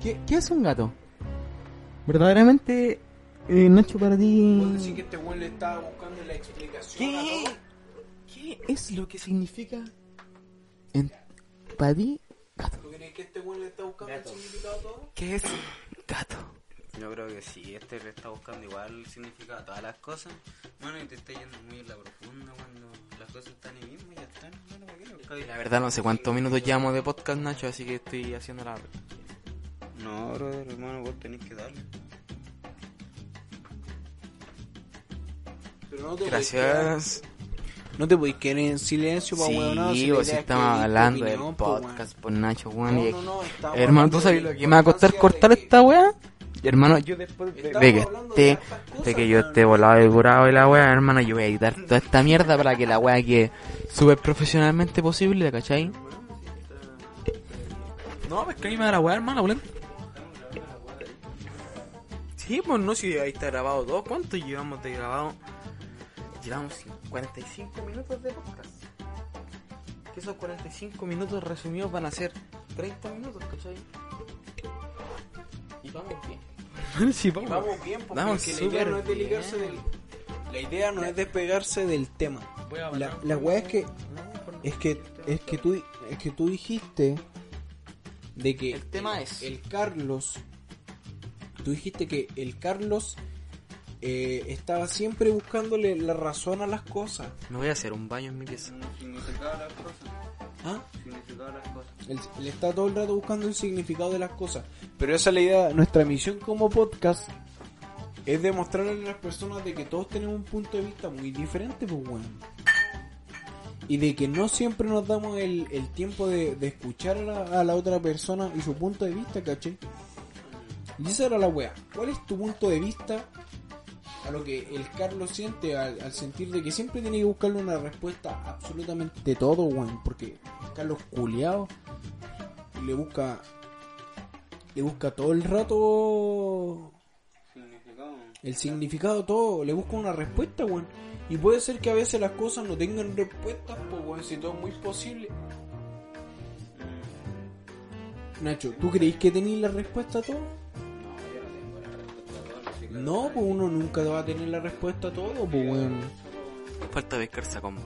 ¿Qué, qué es un gato? Verdaderamente, eh, Nacho, para ti... Puedo decir que este weón le estaba buscando la explicación a ¿Qué? todo. ¿Qué es lo que significa en, para ti gato? ¿Tú crees que este weón le está buscando el significado a todo? ¿Qué es gato? Yo creo que sí, este le está buscando igual el significado a todas las cosas. Bueno, y te está yendo muy en la profunda cuando las cosas están ahí mismo y ya están. Bueno, ¿para qué? La verdad no sé cuántos minutos llevamos de podcast, Nacho, así que estoy haciendo la... No, brother, hermano, vos tenés que darle. Pero no te Gracias. No te podéis quedar en silencio para Sí, weón. si estamos hablando del podcast por Nacho, weón. y- Hermano, ¿tú sabes lo que me va a costar cortar esta weá? Hermano, yo después de, de que esté, de que yo esté volado y curado y la weá, hermano, yo voy a editar toda esta mierda para que la weá quede súper profesionalmente posible, ¿cachai? No, pues que a mí me da la weá, hermano, weón. Sí, pues no, si ahí está grabado todo. ¿Cuánto llevamos de grabado? Llevamos 45 minutos de podcast. Que esos 45 minutos resumidos van a ser 30 minutos, ¿cachai? Y vamos bien. sí, vamos. Vamos bien, porque Vamos la idea no es desligarse del... La idea no es despegarse del tema. La, la weá es que es que es que tú es que tú dijiste de que El tema es- el Carlos tú dijiste que el Carlos eh, estaba siempre buscándole la razón a las cosas Me voy a hacer un baño en mi pieza. Las cosas. ¿ah? Significado de las cosas. él, él está todo el rato buscando el significado de las cosas pero esa es la idea nuestra misión como podcast es demostrarle a las personas de que todos tenemos un punto de vista muy diferente pues bueno y de que no siempre nos damos el, el tiempo de, de escuchar a la, a la otra persona y su punto de vista, ¿cachai? Y esa era la wea. ¿Cuál es tu punto de vista a lo que el Carlos siente al, al sentir de que siempre tiene que buscarle una respuesta absolutamente todo, weón? Porque Carlos culiao le busca le busca todo el rato Significado. el significado todo, le busca una respuesta, weón. Y puede ser que a veces las cosas no tengan respuestas, pues weón, si todo es muy posible. Nacho, ¿tú creís que tenéis la respuesta a todo? No, pues uno nunca va a tener la respuesta a todo, pues weón. Falta pescar combo.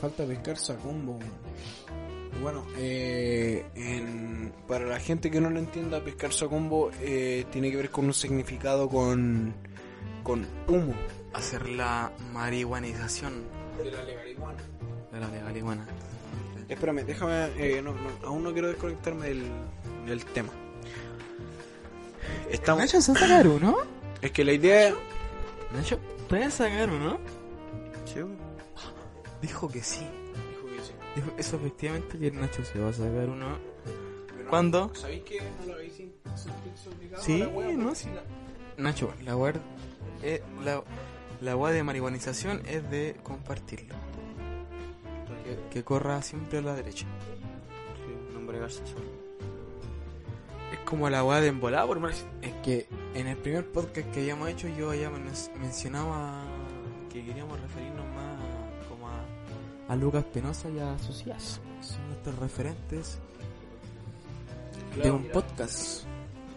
Falta pescar sacombo, weón. Bueno, eh, en- para la gente que no lo entienda, pescar sacombo eh, tiene que ver con un significado con, con humo. Hacer la marihuanización De la legalidad. de la legaliguana. Espérame, déjame, eh, no, no, aún no quiero desconectarme del, del tema. Estamos, Nacho, ¿se sacar uno? es que la idea, Nacho, ¿te vas a sacar o no? Sí. Dijo que sí. Dijo que sí. Dijo eso efectivamente que Nacho se va a sacar uno. Pero, ¿Cuándo? ¿Sabéis que no lo habéis obligado Sí, la wea? no, sí. la- Nacho, la weá eh, la, la weá de marihuanización es de compartirlo. Que, que corra siempre a la derecha. Sí, no bregarse solo. Es como la weá de embolada, por más. Es que en el primer podcast que habíamos hecho yo ya men- mencionaba que queríamos referirnos más como a, a Lucas Penosa y a Socias. Son nuestros referentes de un podcast.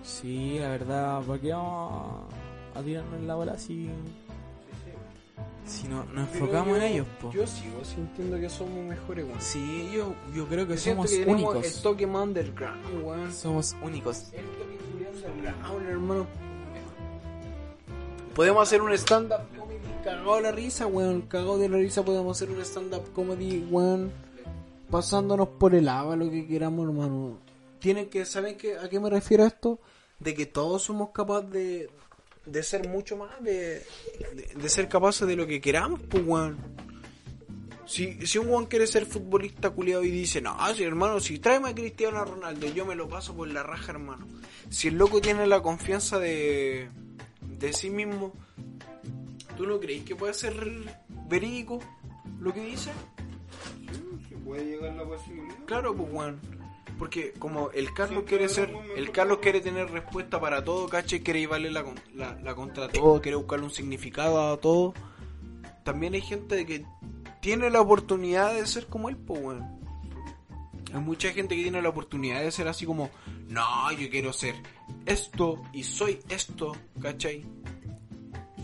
Sí, la verdad, ¿para qué vamos a, a tirarnos en la bola si... Si no, nos Pero enfocamos en ellos, po. Yo sigo sintiendo que somos mejores, weón. Sí, yo, yo creo que Yo somos que únicos. el toque más underground, weón. Somos únicos. El toque underground, hermano. Podemos hacer un stand-up comedy cagado de la risa, weón. Cagado de la risa podemos hacer un stand-up comedy, weón. Pasándonos por el agua, lo que queramos, hermano. Tienen que, ¿saben qué, a qué me refiero a esto? De que todos somos capaces de, de ser mucho más, de, de, de ser capaces de lo que queramos, pues, weón. Si, si un weón quiere ser futbolista culiado y dice, no, si hermano, si tráeme a Cristiano Ronaldo, yo me lo paso por la raja, hermano. Si el loco tiene la confianza de, de sí mismo, ¿tú no crees que puede ser verídico lo que dice? Que puede llegar la posibilidad. Claro, pues weón. Porque como el Carlos quiere ser, el Carlos quiere tener respuesta para todo, ¿cachai? Quiere llevarle la, la, la contra todo, quiere buscarle un significado a todo. También hay gente que tiene la oportunidad de ser como él, pues weón. Hay mucha gente que tiene la oportunidad de ser así como, no, yo quiero ser esto y soy esto, ¿cachai?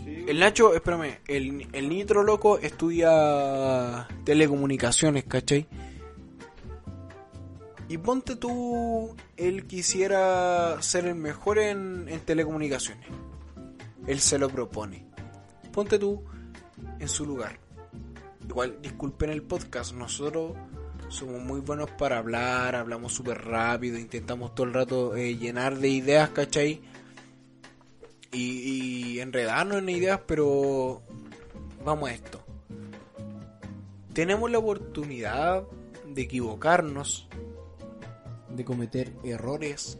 El Nacho, espérame, el, el Nitro loco estudia telecomunicaciones, ¿cachai? Y ponte tú, él quisiera ser el mejor en, telecomunicaciones. Él se lo propone. Ponte tú en su lugar. Igual, disculpen el podcast, nosotros somos muy buenos para hablar, hablamos súper rápido, intentamos todo el rato eh, llenar de ideas, ¿cachai? Y, y enredarnos en ideas, pero vamos a esto. Tenemos la oportunidad de equivocarnos, de cometer errores,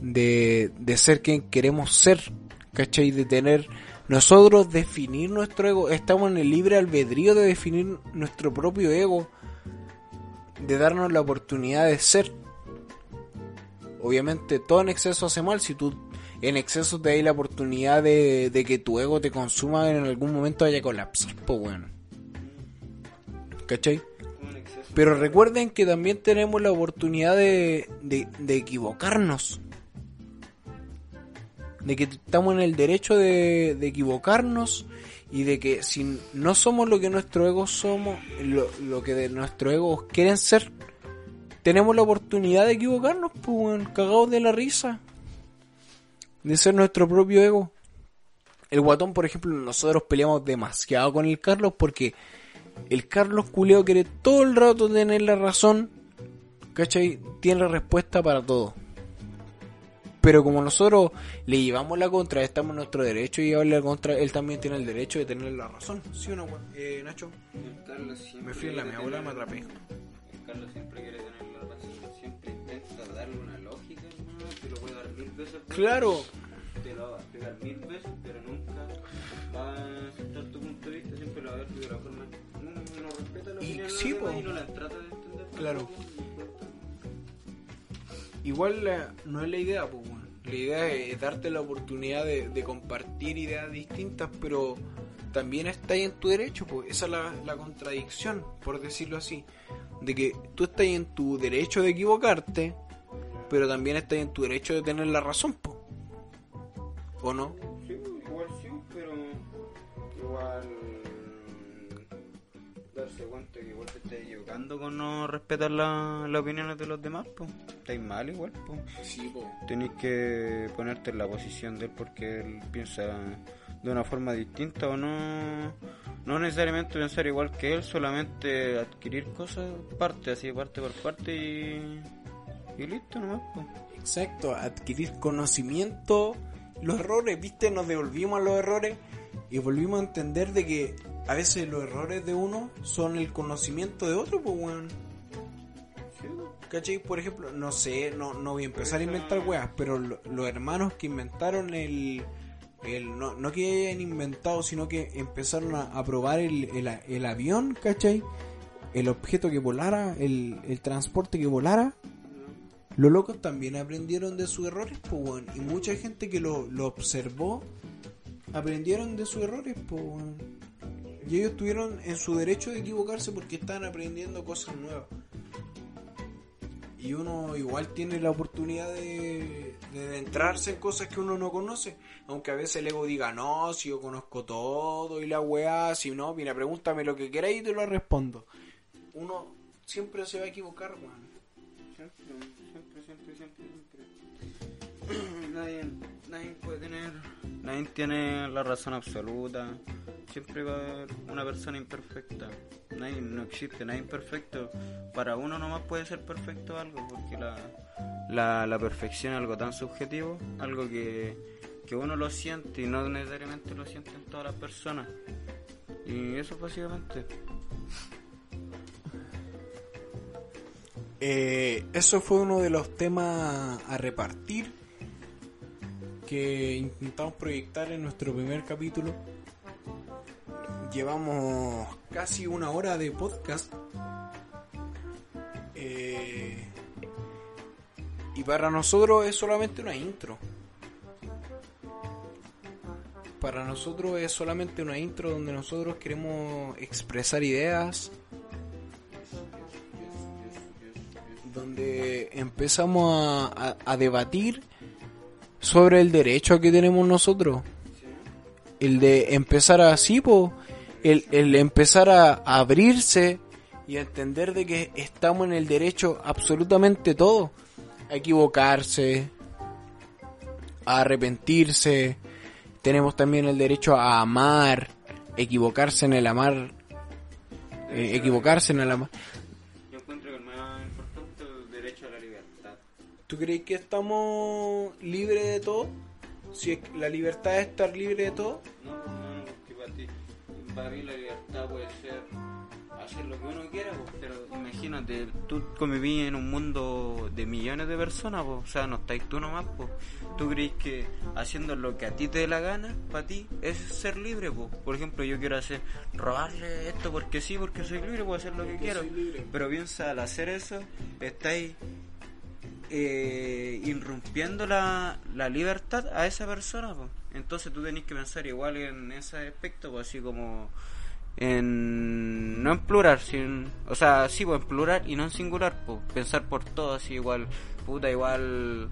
de, de ser quien queremos ser, ¿cachai? De tener nosotros definir nuestro ego, estamos en el libre albedrío de definir nuestro propio ego, de darnos la oportunidad de ser. Obviamente todo en exceso hace mal, si tú en exceso te das la oportunidad de, de que tu ego te consuma en algún momento vaya a colapsar, pues bueno. ¿Cachai? Pero recuerden que también tenemos la oportunidad de, de, equivocarnos. De que estamos en el derecho de, equivocarnos y de que si no somos lo que nuestro ego somos, lo, lo que de nuestro ego quieren ser, tenemos la oportunidad de equivocarnos, pues, cagados de la risa. De ser nuestro propio ego. El guatón, por ejemplo, nosotros peleamos demasiado con el Carlos porque el Carlos Culeo quiere todo el rato tener la razón, ¿cachai? Tiene la respuesta para todo. Pero como nosotros le llevamos la contra, estamos en nuestro derecho y llevarle la contra, él también tiene el derecho de tener la razón. ¿Sí o no? Eh, Nacho? El Carlos siempre Me fui en la mi abuela, me atrapé. El Carlos siempre quiere tener la razón, siempre intenta darle una lógica, hermano, te lo puede dar mil veces. Claro, Te lo va a explicar mil veces, pero nunca va a aceptar tu punto de vista, siempre lo va a ver de la forma. No, no respeta la Y opinión de sí, los demás po. y no la trata de entender. Claro. igual la- no es la idea, pues. La idea es darte la oportunidad de, de compartir ideas distintas, pero también está ahí en tu derecho, pues. Esa es la, la contradicción, por decirlo así. De que tú estás en tu derecho de equivocarte, pero también estás en tu derecho de tener la razón, pues. ¿O no? Sí, igual sí, pero igual darse cuenta que igual te estás equivocando con no respetar la- las opiniones de los demás, pues. Estáis mal igual, pues. Sí, pues. Tenéis que ponerte en la posición de él porque él piensa de una forma distinta o no. No necesariamente pensar igual que él, solamente adquirir cosas parte, así parte por parte y. Y listo nomás, pues. Exacto, adquirir conocimiento los errores, ¿viste? Nos devolvimos a los errores y volvimos a entender de que a veces los errores de uno son el conocimiento de otro, pues, weón. ¿Cachai? Por ejemplo, no sé, no, no voy a empezar a inventar weas, pero lo- los hermanos que inventaron el... el no, no que hayan inventado, sino que empezaron a, a probar el, el, el avión, ¿cachai? El objeto que volara, el, el transporte que volara. Los locos también aprendieron de sus errores, pues, weón. Y mucha gente que lo, lo observó aprendieron de sus errores, pues. Y ellos tuvieron en su derecho de equivocarse porque estaban aprendiendo cosas nuevas. Y uno igual tiene la oportunidad de, de adentrarse en cosas que uno no conoce. Aunque a veces el ego diga, no, si yo conozco todo y la weá, si no, mira, pregúntame lo que queráis y te lo respondo. Uno siempre se va a equivocar, weón. Siempre, siempre, siempre, siempre, siempre. Nadie, nadie puede tener, nadie tiene la razón absoluta. Siempre va a haber una persona imperfecta. Nadie, no existe, nadie imperfecto. Para uno nomás puede ser perfecto algo, porque la, la, perfección es algo tan subjetivo, algo que, que uno lo siente y no necesariamente lo sienten todas las personas. Y eso básicamente. Eh, eso fue uno de los temas a repartir que intentamos proyectar en nuestro primer capítulo. Llevamos casi una hora de podcast. Eh, y para nosotros es solamente una intro. Para nosotros es solamente una intro donde nosotros queremos expresar ideas, donde empezamos a, a- a debatir sobre el derecho que tenemos nosotros. El de empezar así, po, el, el empezar a, abrirse y a entender de que estamos en el derecho absolutamente todo. A equivocarse, a arrepentirse. Tenemos también el derecho a amar, equivocarse en el amar, eh, equivocarse en el amar. Yo encuentro que el más importante es el derecho a la libertad. ¿Tú crees que estamos libres de todo? Si es que la libertad es estar libre de todo. No, pues, no, porque para ti, para mí la libertad puede ser hacer lo que uno quiera, pues, pero imagínate, tú convivís en un mundo de millones de personas, pues, o sea, no estáis tú nomás, pues. ¿Tú crees que haciendo lo que a ti te dé la gana, para ti, es ser libre, pues? Por ejemplo, yo quiero hacer, robarle esto porque sí, porque soy libre, puedo hacer lo que quiero. Pero piensa, al hacer eso, estáis eh, irrumpiendo la, la libertad a esa persona, po. entonces tú tenés que pensar igual en ese aspecto, pues así como en no en plural, sin, o sea, sí, pues en plural y no en singular, pues pensar por todo, así igual, puta, igual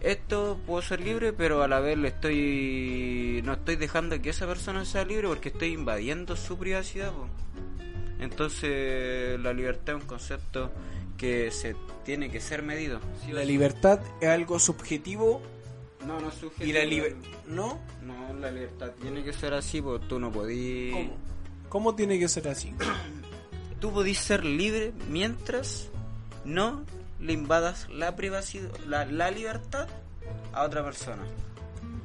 esto puedo ser libre, pero a la vez le estoy no estoy dejando que esa persona sea libre porque estoy invadiendo su privacidad. Entonces, la libertad es un concepto que se tiene que ser medido. La libertad es algo subjetivo No, no es y la libertad... ¿No? No, la libertad tiene que ser así, porque tú no podís... ¿Cómo? ¿Cómo tiene que ser así? Tú podís ser libre mientras no le invadas la privacidad, la, la libertad a otra persona.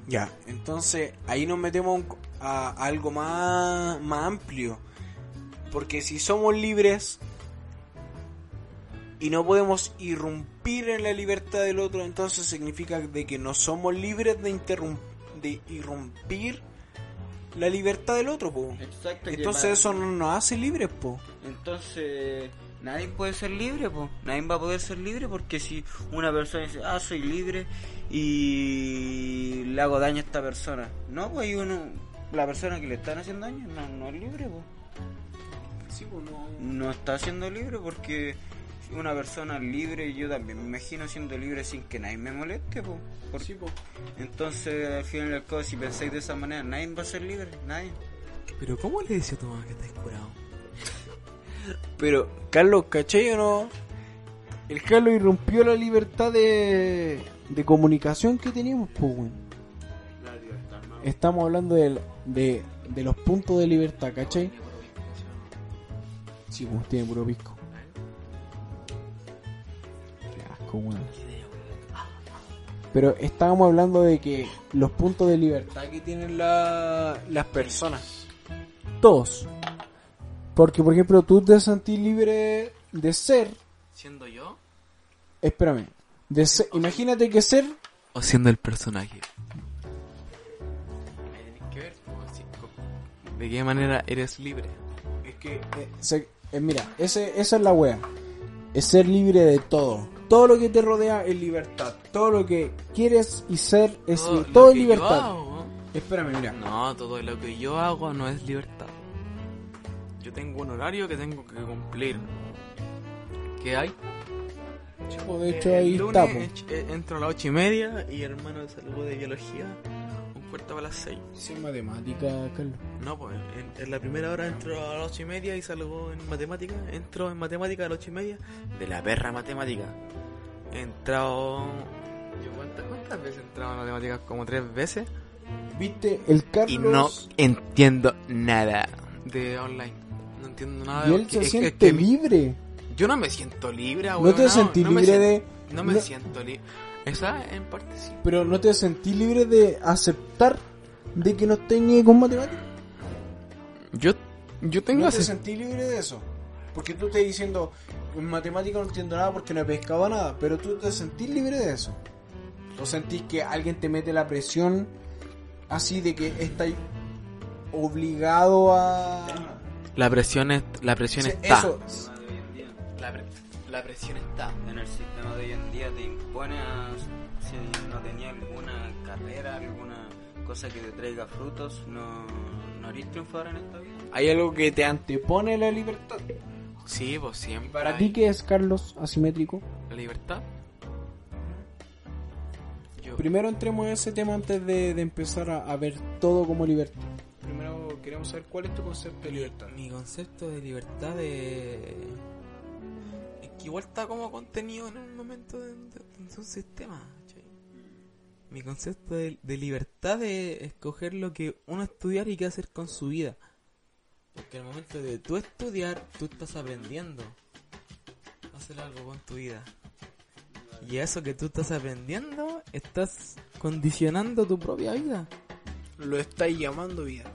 Ya, entonces ahí nos metemos a, a algo más, más amplio. Porque si somos libres y no podemos irrumpir en la libertad del otro, entonces significa de que no somos libres de, interrum- de irrumpir la libertad del otro, po. Exacto. Entonces eso no nos hace libres, po. Entonces, nadie puede ser libre, pues. Nadie va a poder ser libre porque si una persona dice, ah, soy libre y le hago daño a esta persona. No, pues uno, la persona que le están haciendo daño no, no es libre, pues. No está siendo libre porque una persona libre, yo también me imagino siendo libre sin que nadie me moleste, pues. Por- Entonces, al final y al cabo, si pensáis de esa manera, nadie va a ser libre, nadie. Pero ¿cómo le dice a tu mamá que estás curado? Pero, Carlos, ¿cachai o no? El Carlos irrumpió la libertad de, de comunicación que teníamos, pues, weón. La libertad, ¿no? Estamos hablando del- de, de los puntos de libertad, ¿cachai? Sí, pues tiene puro pisco. Asco, weón. Pero estábamos hablando de que los puntos de libertad que tienen la- las personas. Todos. Porque, por ejemplo, tú te sentís libre de ser. ¿Siendo yo? Espérame. De ser, imagínate que ser. ¿O siendo el personaje? que ver, pues, ¿De qué manera eres libre? Es que. eh, se- eh, mira, ese, esa es la wea. Es ser libre de todo. Todo lo que te rodea es libertad. Todo lo que quieres y ser es Todo todo es libertad. hago- Espérame, mira. No, todo lo que yo hago no es libertad. Yo tengo un horario que tengo que cumplir. ¿Qué hay? Chico, de hecho, ahí el lunes eh, entro a las ocho y media y hermano de salud de biología cuarto para las seis. Sí, matemática, Carlos. No, pues en, en la primera hora entro a las ocho y media y salgo en matemática. Entro en matemática a las ocho y media de la perra matemática. He entrado. ¿Yo cuántas, cuántas veces he entrado en matemáticas? Como tres veces. ¿Viste? El Carlos. Y no entiendo nada de online. No entiendo nada y de él se es- es siente que libre. Yo no me siento libre, No weón, te no me libre sien- de. No me no- siento libre. Esa en parte sí. Pero no te sentís libre de aceptar de que no estés con matemáticas. Yo, yo tengo No te sentís libre de eso. Porque tú estás diciendo, en matemática no entiendo nada porque no he pescado nada. Pero tú te sentís libre de eso. ¿O sentís que alguien te mete la presión así de que estás obligado a... La presión, es, la presión está. Eso. La, pre- la presión está. En el sistema de hoy en día te impone a, si no tenía alguna carrera, alguna cosa que te traiga frutos, no, no eres triunfador en esta vida. hay algo que te antepone la libertad. Sí, pues siempre. ¿Para hay ti qué es, Carlos, asimétrico? La libertad. Yo, Primero entremos en ese tema antes de, de empezar a, a ver todo como libertad. Primero queremos saber cuál es tu concepto de libertad. mi concepto de libertad de... Que igual está como contenido en un momento de, un sistema. Mi concepto de, libertad de escoger lo que uno estudiar y qué hacer con su vida. Porque al momento de tú estudiar, tú estás aprendiendo a hacer algo con tu vida. Y eso que tú estás aprendiendo, estás condicionando tu propia vida. Lo estáis llamando vida.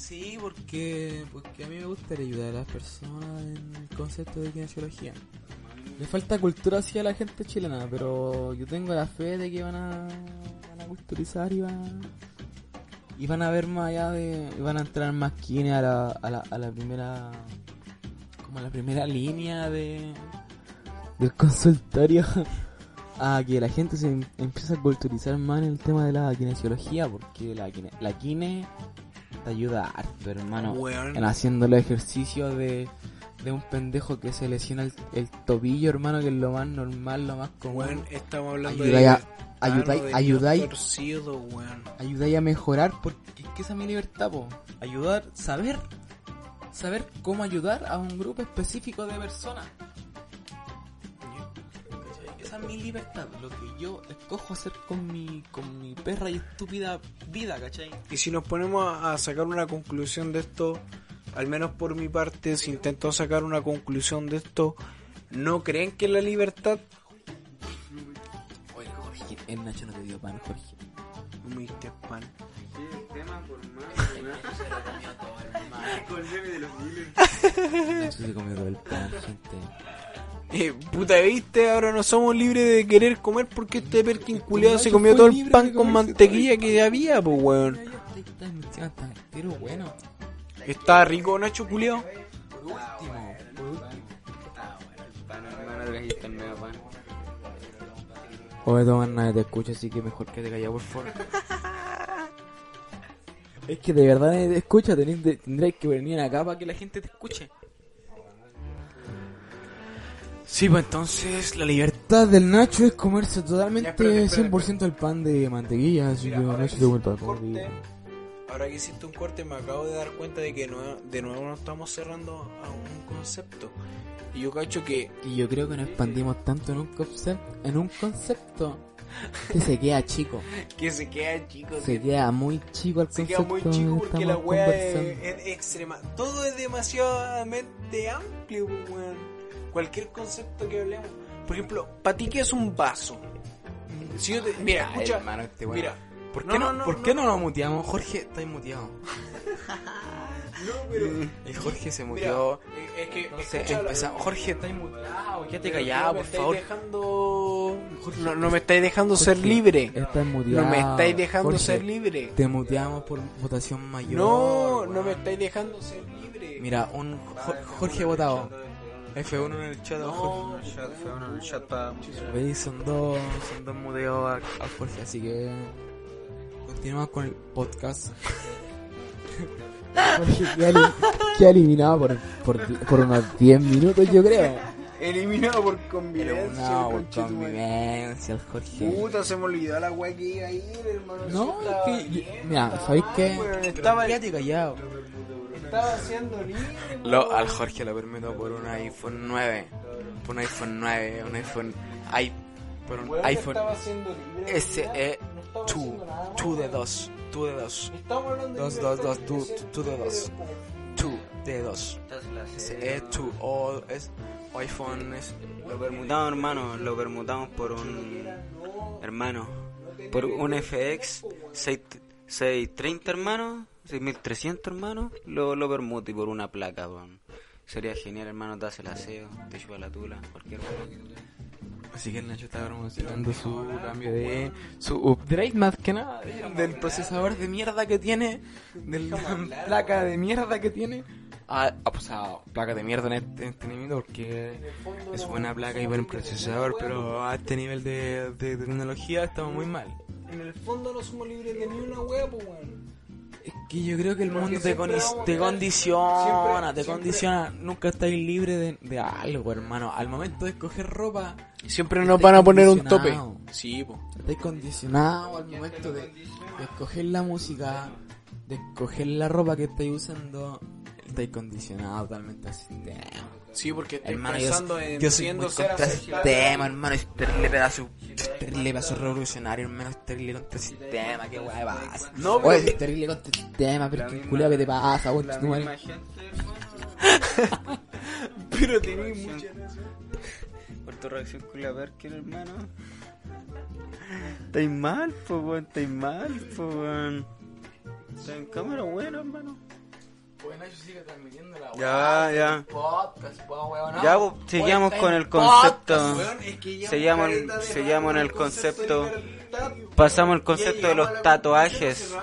Sí, porque, porque a mí me gustaría ayudar a las personas en el concepto de kinesiología. Le falta cultura hacia la gente chilena, pero yo tengo la fe de que van a, van a culturizar y van a, y van a ver más allá de... y van a entrar más kines a la, a la, a la primera... como a la primera línea de del consultorio a que la gente se em- empiece a culturizar más en el tema de la kinesiología porque la la kine te ayuda harto hermano en haciendo los ejercicios de, de un pendejo que se lesiona el, el tobillo hermano que es lo más normal lo más común estamos hablando Ayudáis de a- libertad, ayudáis- no de ayudáis- Dios torcido, weón. ayudáis a mejorar porque es que esa es mi libertad po. ayudar saber saber cómo ayudar a un grupo específico de personas mi libertad lo que yo escojo hacer con mi con mi perra y estúpida vida ¿cachai? Y si nos ponemos a a sacar una conclusión de esto, al menos por mi parte, si intento sacar una conclusión de esto, ¿no creen que la libertad... oye Jorge el Nacho no te dio pan Jorge No me diste pan. Sí, el tema por más. Con el de los miles. Nacho se comió todo el pan gente Eh, puta, ¿viste? Ahora no somos libres de querer comer porque este Perkin culiado se comió todo el pan con mantequilla que había, pues, weón. pero bueno Está rico, Nacho culiado. por último por último Pan, hermano, trajiste el nuevo pan. Oye, Tomás, nadie te escucha, así que mejor que te calles, por favor. es que de verdad nadie te escucha, tendréis que venir acá para que la gente te escuche. Sí, pues entonces la libertad del Nacho es comerse totalmente espérate, espérate, 100% el pan de mantequilla, así Mira, que ahora Nacho que te vuelta a hiciste un comer. corte, Ahora que hiciste un corte me acabo de dar cuenta de que no- de nuevo nos estamos cerrando a un concepto. Y yo cacho que Y yo creo que nos expandimos tanto en un concepto, en un concepto que se queda chico. que se queda chico. Se queda muy chico el se concepto. queda muy chico que porque la wea es, es extrema. Todo es demasiadamente amplio, weón. Cualquier concepto que hablemos. Por ejemplo, ¿para ti qué es un vaso? si yo te- mira, Ah, escucha, hermano, este weón. mira, ¿Por No, qué no, no, no, ¿por no. qué no nos muteamos? Jorge, estoy muteado. no, pero El Jorge se mira, muteó. es que No sé, empezamos. Jorge, estoy muteado. Quédate callado, no me por estáis favor. dejando no, no me estáis dejando ser libre. Estás muteado. No me estáis dejando Jorge, ser libre. Te muteamos por votación mayor. No, no me estáis dejando ser libre. Mira, un Jo- Jorge votado. F1 en el chat. No, fue uno en el chat pa- Veis, son dos, son dos muteos a, a Jorge, así que continuamos con el podcast. Jorge queda, queda eliminado por, por, por unos 10 minutos, yo creo. eliminado por convivencia. No, por convivencia, el Jorge. Puta, se me olvidó la weá que iba a ir, hermano. No, es que, mira, ¿sabéis qué? weón, estaba, Quédate callado. Estaba haciendo libre. Lo, al Jorge lo permito por un iPhone 9, por un iPhone 9, un iPhone i, por un Weón, iPhone estaba haciendo libre. SE No estaba 2, haciendo nada, 2 de weón. 2, 2 de 2, Estamos hablando de Dos, libertad dos, dos, de tú, expresión, tú de pero dos. como- 2 de 2. Estás la SE 2 o es iPhone es Lo permutamos, hermano, lo permutamos por un. Hermano, por un FX 6 630, hermano, 6300, hermano, lo, lo permuto y por una placa, weón. Sería genial, hermano, te hace el aseo, te chupa la tula, cualquier cosa que tú. Así que el Nacho está promocionando su cambio de su upgrade más que nada del procesador de mierda que tiene, de la placa de mierda que tiene. Ah, ah, pues, ah, placa de mierda en este entretenimiento porque es buena placa y buen procesador, pero a este nivel de, de tecnología estamos muy mal. En el fondo no somos libres de ni una wea, pues, weón. Es que yo creo que el Porque mundo te, condiciona, siempre- te siempre- condiciona. Nunca estáis libre de, de algo, hermano. Al momento de escoger ropa, Siempre nos van a poner un tope. Sí, po. Estáis condicionado al momento de, de escoger la música, de escoger la ropa que estáis usando. Estáis condicionado totalmente al sistema. Sí, porque estoy Hermano, yo, pensando en yo soy siendo muy ser contra el sistema, hermano. Es terrible pedazo, es terrible pedazo revolucionario, hermano. Es terrible contra el sistema. ¿Qué guay pasa? No, pero- es terrible contra el sistema, pero qué culiao que te pasa, gente, hermano, Pero tenéis mucha por tu reacción con la hermano. Estáis mal, pues, weón, estáis mal, weón. Está en cámara, bueno, hermano. Ya, ya. Ya, pues, seguíamos con el concepto. Seguíamos, seguíamos en el concepto. Pasamos el concepto de los tatuajes.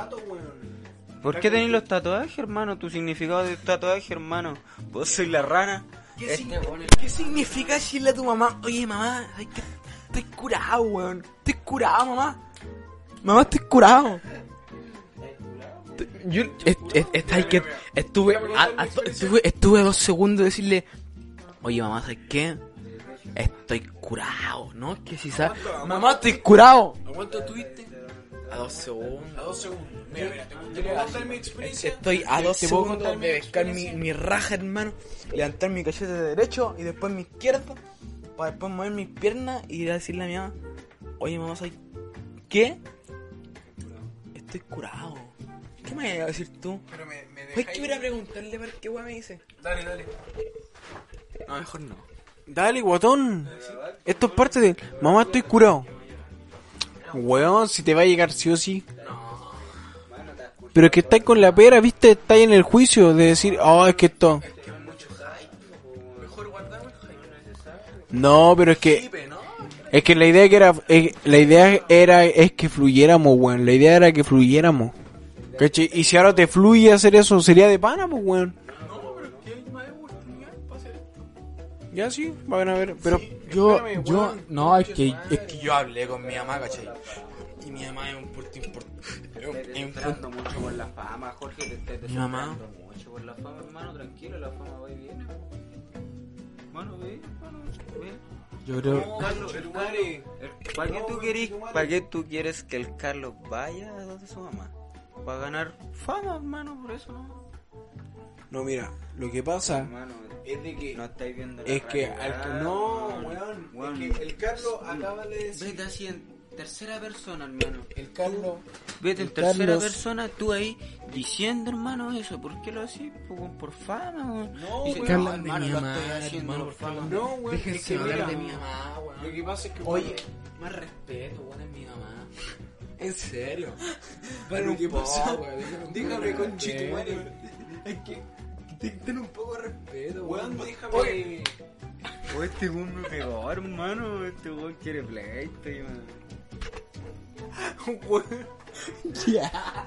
¿Por qué tenéis los tatuajes, hermano? Tu significado de tatuaje, hermano. Vos sois la rana. Este weón es- ¿Qué significa decirle a tu mamá? Oye, mamá, que estoy curado, weón. Estoy curado, mamá. Mamá, estoy curado. Yo que estuve, a- a- estuve, estuve dos segundos de decirle, oye, mamá, ¿sabes qué? Estoy curado, ¿no? Que si sabes, mamá, estoy curado. ¿A cuánto tuviste? A dos segundos. A dos segundos. Mira, mira, te, te puedo contar mi experiencia. Estoy a dos te puedo segundos contar de pescar mi, mi raja, hermano, levantar mi cachete derecho y después mi izquierdo, para después mover mis piernas y ir a decirle a mi mamá, oye mamá, ¿soy qué? Estoy curado. ¿Qué me vas a decir tú? Pero me, me Hay dejáis- que ir a preguntarle a ver qué weá me dice. Dale, dale. No, mejor no. Dale, guatón. Esto es parte de... Mamá, estoy curado. Weón, si te va a llegar sí o sí. Pero es que estáis con la pera, viste, estáis en el juicio de decir, oh, es que esto... No, pero es que... Es que la idea que era... la idea era es que fluyéramos, weón. La idea era que fluyéramos. Y si ahora te fluye hacer eso, sería de pana, pues, weón. Ya sí, van a ver, pero Yo, espérame, yo, weón. no, es que, es que yo hablé con mi mamá, ¿cachai? Y mi mamá es un puerto importante. esperando mucho por la fama, Jorge. Te estás Mi mamá. desesperando mucho por la fama, hermano. Tranquilo, la fama va y viene. Mano, ve, mano, ve. Yo creo, Carlos, el Carlos. ¿Para qué tú querés, para qué tú quieres que el Carlos vaya a donde su mamá? Para ganar fama, hermano, por eso no. No, mira, lo que pasa Hermano, es de que no estáis viendo la es que al que no, weón. weón, es que el Carlos acaba de decir, Vete así en tercera persona, hermano. el Carlos, Vete en tercera Carlos- persona, tú ahí diciendo, hermano, eso. ¿Por qué lo haces? Por, por fama, weón. No, Dice, weón. de hermano, mi lo estoy haciendo hermano, por fama. no, weón, es déjense que hablar mira, de mi mamá, weón. lo que pasa es que Oye, más respeto, weón, es mi mamá. En serio. Pero ¿qué weón, déjame un Déjame poco de con. Chitumare. Es que. Ten un poco de respeto, Weón, déjame. Oye, Oh, este weón me pegó, hermano. Este weón quiere PlayStation. Weón. Ya.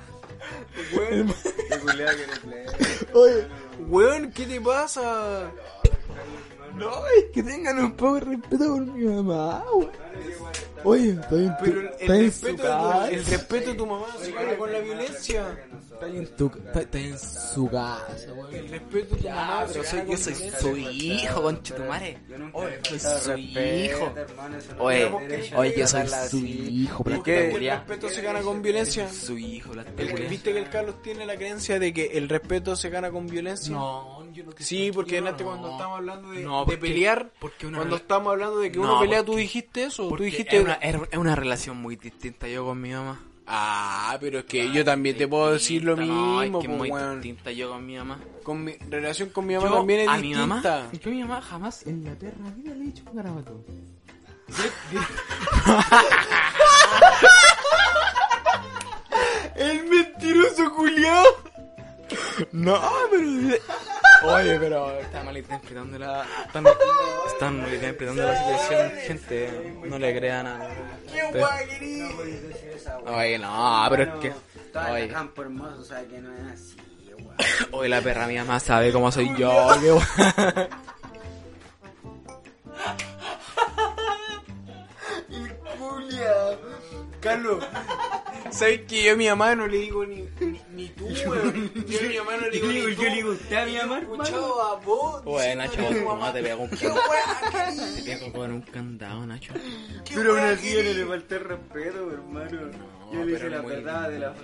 Weón. Este. Oye, weón, ¿qué te pasa? No, es que tengan un poco de respeto por mi mamá, weón. Oye, está bien, Pero el, su respeto de tu, casa. el respeto de tu mamá se gana con la violencia. Está en, tu, está, está en su casa, weón. El respeto de tu mamá Ya, pero se soy, gana yo con soy violencia. su hijo, conchetumare. Oye, soy su hijo. Oye, oye, a yo soy su hijo, ¿Por qué el respeto se gana con violencia? Su hijo, la El-. ¿Viste que el Carlos tiene la creencia de que el respeto se gana con violencia? No, yo no Sí, porque no. cuando estábamos hablando de, No, de porque- pelear, porque una cuando estábamos hablando de que No, uno pelea, porque- tú dijiste eso, tú dijiste... es una, es es una relación muy distinta yo con mi mamá. Ah, pero es que yo también te puedo decir lo Distinta, no, mismo, es que pues, muy distinta yo con mi mamá. Con mi relación con mi mamá Yo también es a mi distinta. mamá, yo a mi mamá jamás en la perra vida le he dicho un garabato. El mentiroso culiao. No, pero... Oye, pero está malinterpretando la... Están, están malinterpretando la situación, gente. No le crean a... Qué Pero- guay, querido. Oye, no, pero es que... Oye. campo hermoso, sabe que no es así. Oye, la perra mi mamá sabe cómo soy yo, qué Carlos, ¿sabes que yo a mi mamá no le digo ni, ni, ni tú, weón? Yo a mi mamá no le digo ni tú. yo le digo usted a mi mamá, He escuchado a vos. Bueno, Nacho, a tu mamá te pega un ¿Qué candado. Te pego con un candado, Nacho. ¿Qué Pero aún así yo no le falté el respeto, hermano. yo le hice la verdad de la...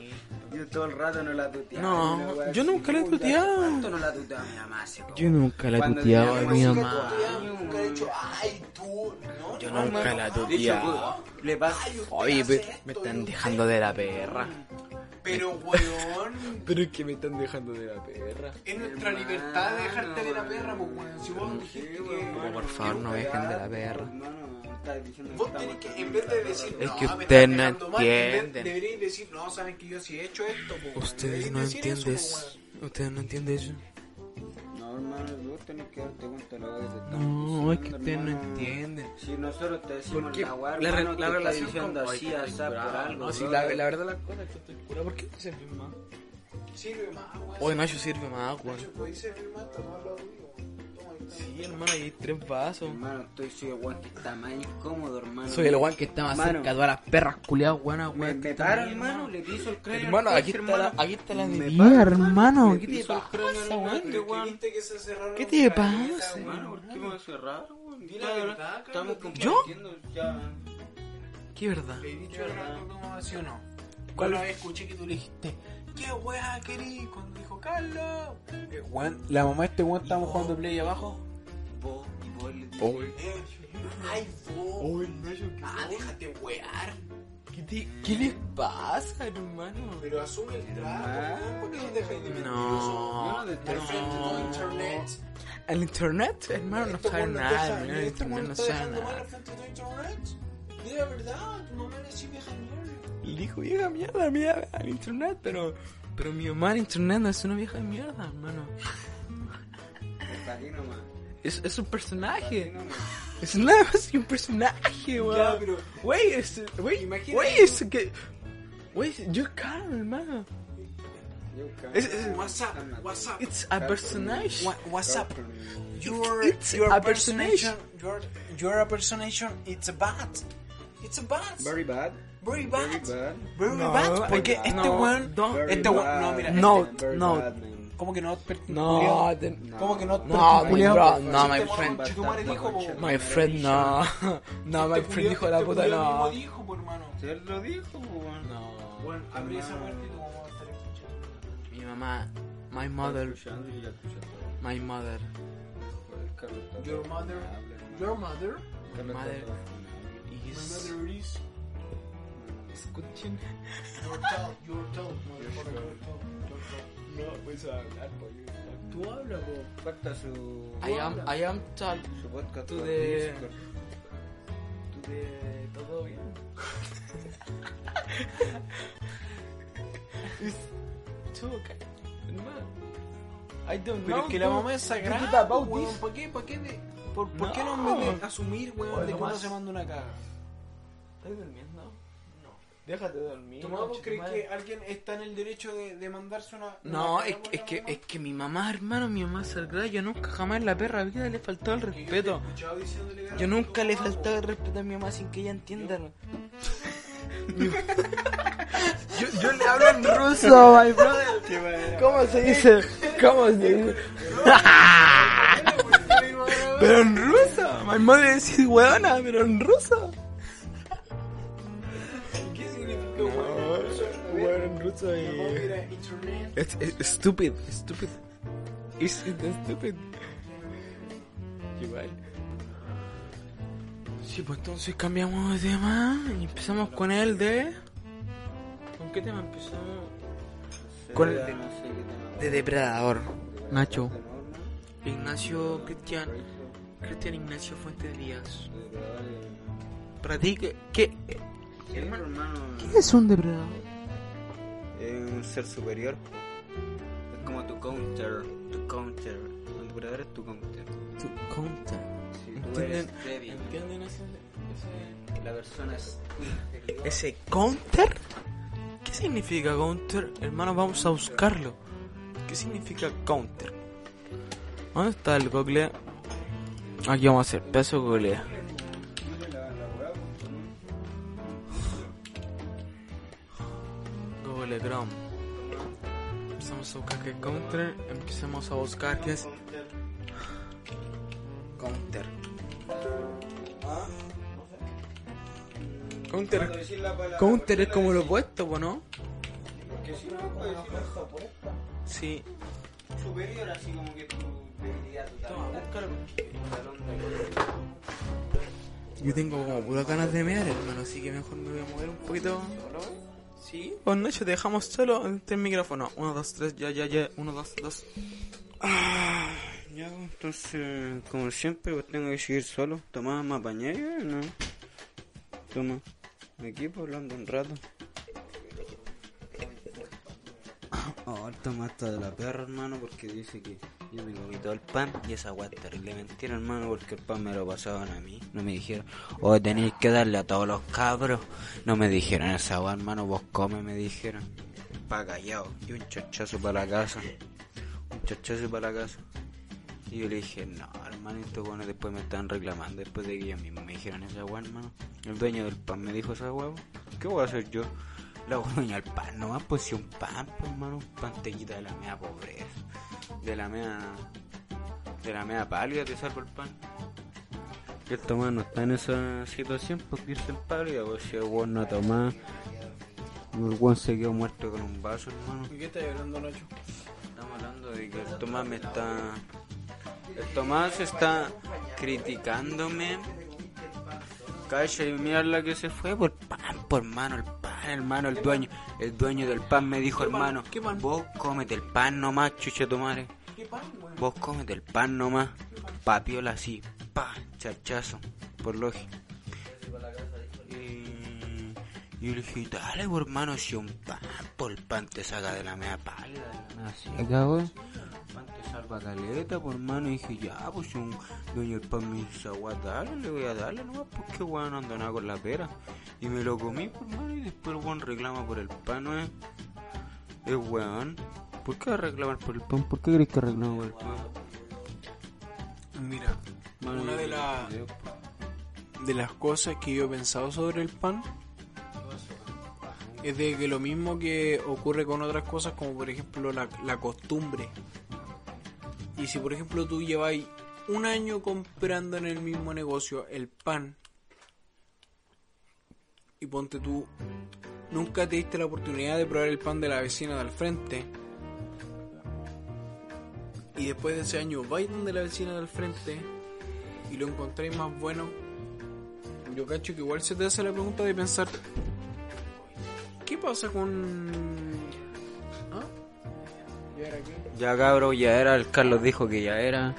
Yo todo el rato no la tuteaba. No, wea yo así. nunca la he tuteado. ¿Cuánto no la tuteaba mi mamá? como- Yo nunca la he Cuando tuteado tenía a mi mamá. años, Nunca he dicho, ay, tú. No, Yo no, nunca hermano. la pues, le pasa... Oye, me esto, están dejando de la perra. Pero, weón, Pero es que me están dejando de la perra. es nuestra libertad de dejarte de la perra, pues, weón. Si vos dijiste que... Por favor no dejen de la perra. Hermano, diciendo Vos tenés que, en vez de decir, Es no, que estás no dejando mal, en vez- entienden. Deberíais decir, no, saben que yo sí he hecho esto, Ustedes no entienden eso. Ustedes no entienden eso. No, hermano, vos tenés que darte cuenta de lo que te estamos No, es que ustedes no entienden. Si nosotros te decimos Porque la weá, la, re- hermano, la relación diciendo con... así, Ay, así, estoy por algo. No, la, la verdad las cosas es que estoy curado. ¿Por qué te sirve más? Sirve más. Oye, Nacho sirve más. Podéis servir Sí, hermano, ahí hay tres vasos. Hermano, estoy soy el weón que está más incómodo, hermano. Soy el guan que está más Hermano, cerca de todas las perras culiadas, buenas, Me, weón. me paro, hermano, le piso el cráneo. Hermano, al aquí coche, está la, hermano. aquí está la Me bebida, paro, hermano. le ¿Qué te pasa, weón? cerraron ¿Qué te pasa. Hermano, ¿por qué me va a cerrar, weón? Di la verdad, Estamos compartiendo ya. ¿Qué verdad? Le he dicho algo a tu mamá, ¿sí o no? Una vez escuché que tú le dijiste, ¿qué weá querís? Cuando dijo Carlos. Eh, weón, la mamá de este weón estábamos jugando play abajo. Vos, y vos le Eh, ay, vos. Ah, déjate wear. ¿qué, te- ¿qué les pasa, hermano? Pero asume el trato, weón. ¿Por qué no dejáis de No, mentirse? Al frente de todo internet. El internet, hermano, no Esto sabe weón nos nada. deja- hermano, El este weón internet no está sabe dejando mal nada. al frente de todo internet. Di la verdad, tu mamá le mierda. Y dijo, vieja mierda, mierda, al internet, pero... Pero mi mamá en internet no es una vieja mierda, hermano. Es, es un personaje. Es nada más que un personaje, weón. Ya, pero- Güey, es... Que... Güey, yo caro, hermano. Es, es, WhatsApp, WhatsApp. it's a personage. Wha- WhatsApp. Your, It's your a personation. Your, your personation. It's a bad. It's a bad. Very bad. Very Very bad. bad. Very No, bad. Porque no, este weón. no, Este weón. bad. No, mira. No, este- no. bad. ¿Cómo que no? No, ¿Cómo que no? No, bro, Si no, este my friend. My friend, no. No, my Este friend dijo la este puta, no. dijo, po, hermano. Si él lo dijo, weón. No. Bueno, abre esa puerta y tu mamá va a estar escuchando. Mi mamá, my mother, my mother, Your mother. Your mother. My mother is. Escuchen. Your tell. Your tell. motherfucker, your tell, your tell. No, pues hablar, pollo. Tú habla, po. Falta su. I am, I am tal. Su podcast. Tú de-. Tú de todo bien. Choca, hermano. I don't Pero know, es que la mamá es sagrada. ¿Para qué? ¿Para qué? de- ¿Por, por qué no No. de asumir, weón, de que uno se manda una caga? ¿Estás durmiendo? Déjate de dormir. ¿Tomás, vos concha crees tu madre. que alguien está en el derecho de, de mandarse una... No, una es, por es que, mamá? es que mi mamá, hermano, mi mamá es sagrada. Yo nunca jamás en la perra vida le he faltado el Que yo respeto. que Yo nunca tu le he mamá, faltado el respeto a mi mamá sin que ella entienda. Yo, yo le hablo en ruso, my brother. ¿Cómo se dice? ¿Cómo se dice? pero en ruso. My mother decir huevona, pero en ruso. Internet. Es, es stupid, stupid. Es stupid. Igual. Sí, pues entonces cambiamos de tema y empezamos con el de. ¿Con qué tema empezamos? Con el de, Depredador. Nacho. Ignacio Cristian. Cristian Ignacio Fuentes Díaz. Para ti, ¿qué, qué, hermano, qué es un depredador? Es un ser superior. Es como tu counter, tu counter. Un depredador es tu counter. Tu counter. Si tú eres ¿Entienden, débil, ¿entienden ese, ese, la persona es inferior. ese counter? ¿Qué significa counter? Hermano, vamos a buscarlo. ¿Qué significa counter? ¿Dónde está el google? Aquí vamos a hacer peso google. Chrome. Empezamos a buscar qué es counter. Empecemos a buscar qué es counter. Counter, counter es como lo opuesto, ¿po ¿no? Porque si no, puedes decir la opuesta. Sí. Superior, así como que tu debilidad total. Yo tengo como puras ganas de mear, hermano, así que mejor me voy a mover un poquito. Sí. Pues Nacho, te dejamos solo entre el micrófono. Uno, dos, tres, ya, ya, ya. Uno, dos, dos. Ah, ya, entonces, como siempre, pues tengo que seguir solo. Tomás, ¿me apañé? ¿No? Toma, aquí pues hablando un rato. Oh, el Tomás está de la perra, hermano, porque dice que yo me comí todo el pan y esa agua terrible mentira, hermano, porque el pan me lo pasaban a mí. No me dijeron, oh, tenéis que darle a todos los cabros. No me dijeron esa agua, hermano, vos come, me dijeron. Pa' callado, y un chachazo para la casa un chachazo para la casa. Y yo le dije, no, hermano, estos buenos después me están reclamando. Después de que ellos mismos me dijeron esa weá, hermano. El dueño del pan me dijo esa weá. ¿Qué voy a hacer yo? La dueña del pan nomás, pues si un pan, pues, hermano, un pantellita de la mea pobreza. De la mea. De la mea pálida te salvo el pan. Y el Tomás no está en esa situación, pues irse en pálida, pues si el weón no toma. El weón se quedó muerto con un vaso, hermano. ¿Y qué estás hablando, Nacho? Estamos hablando de que el Tomás me está. El Tomás está criticándome. Calla y mira la que se fue por pan, por mano, el pan, hermano, el dueño. El dueño del pan me dijo, hermano, vos cómete el pan nomás, chuche tu madre. Vos cómete el pan nomás. Papiola así, pa, chachazo, por lógica. Y yo le dije, dale, pues, hermano, si un pan, por el pan te saca de la media pálida, de la media seca, weón. El pan te salva caleta, por hermano. Y dije, ya, pues si un dueño del pan me dice, agua, dale, le voy a darle nomás, porque weón no ando nada con la pera. Y me lo comí, por hermano, y después el weón reclama por el pan, ¿no es? Es weón. ¿Por qué va a reclamar por el pan? ¿Por qué crees que reclama por el pan? Mira, Mano, una de, la- de las cosas que yo he pensado sobre el pan es de que lo mismo que ocurre con otras cosas como por ejemplo la, la costumbre. Y si por ejemplo tú lleváis un año comprando en el mismo negocio el pan y ponte tú nunca te diste la oportunidad de probar el pan de la vecina de al frente y después de ese año vais donde la vecina del frente y lo encontráis más bueno, yo cacho que igual se te hace la pregunta de pensar, ¿qué pasa con... ¿Ah? ¿Y ahora qué? Ya cabro, ya era, el Carlos dijo que ya era.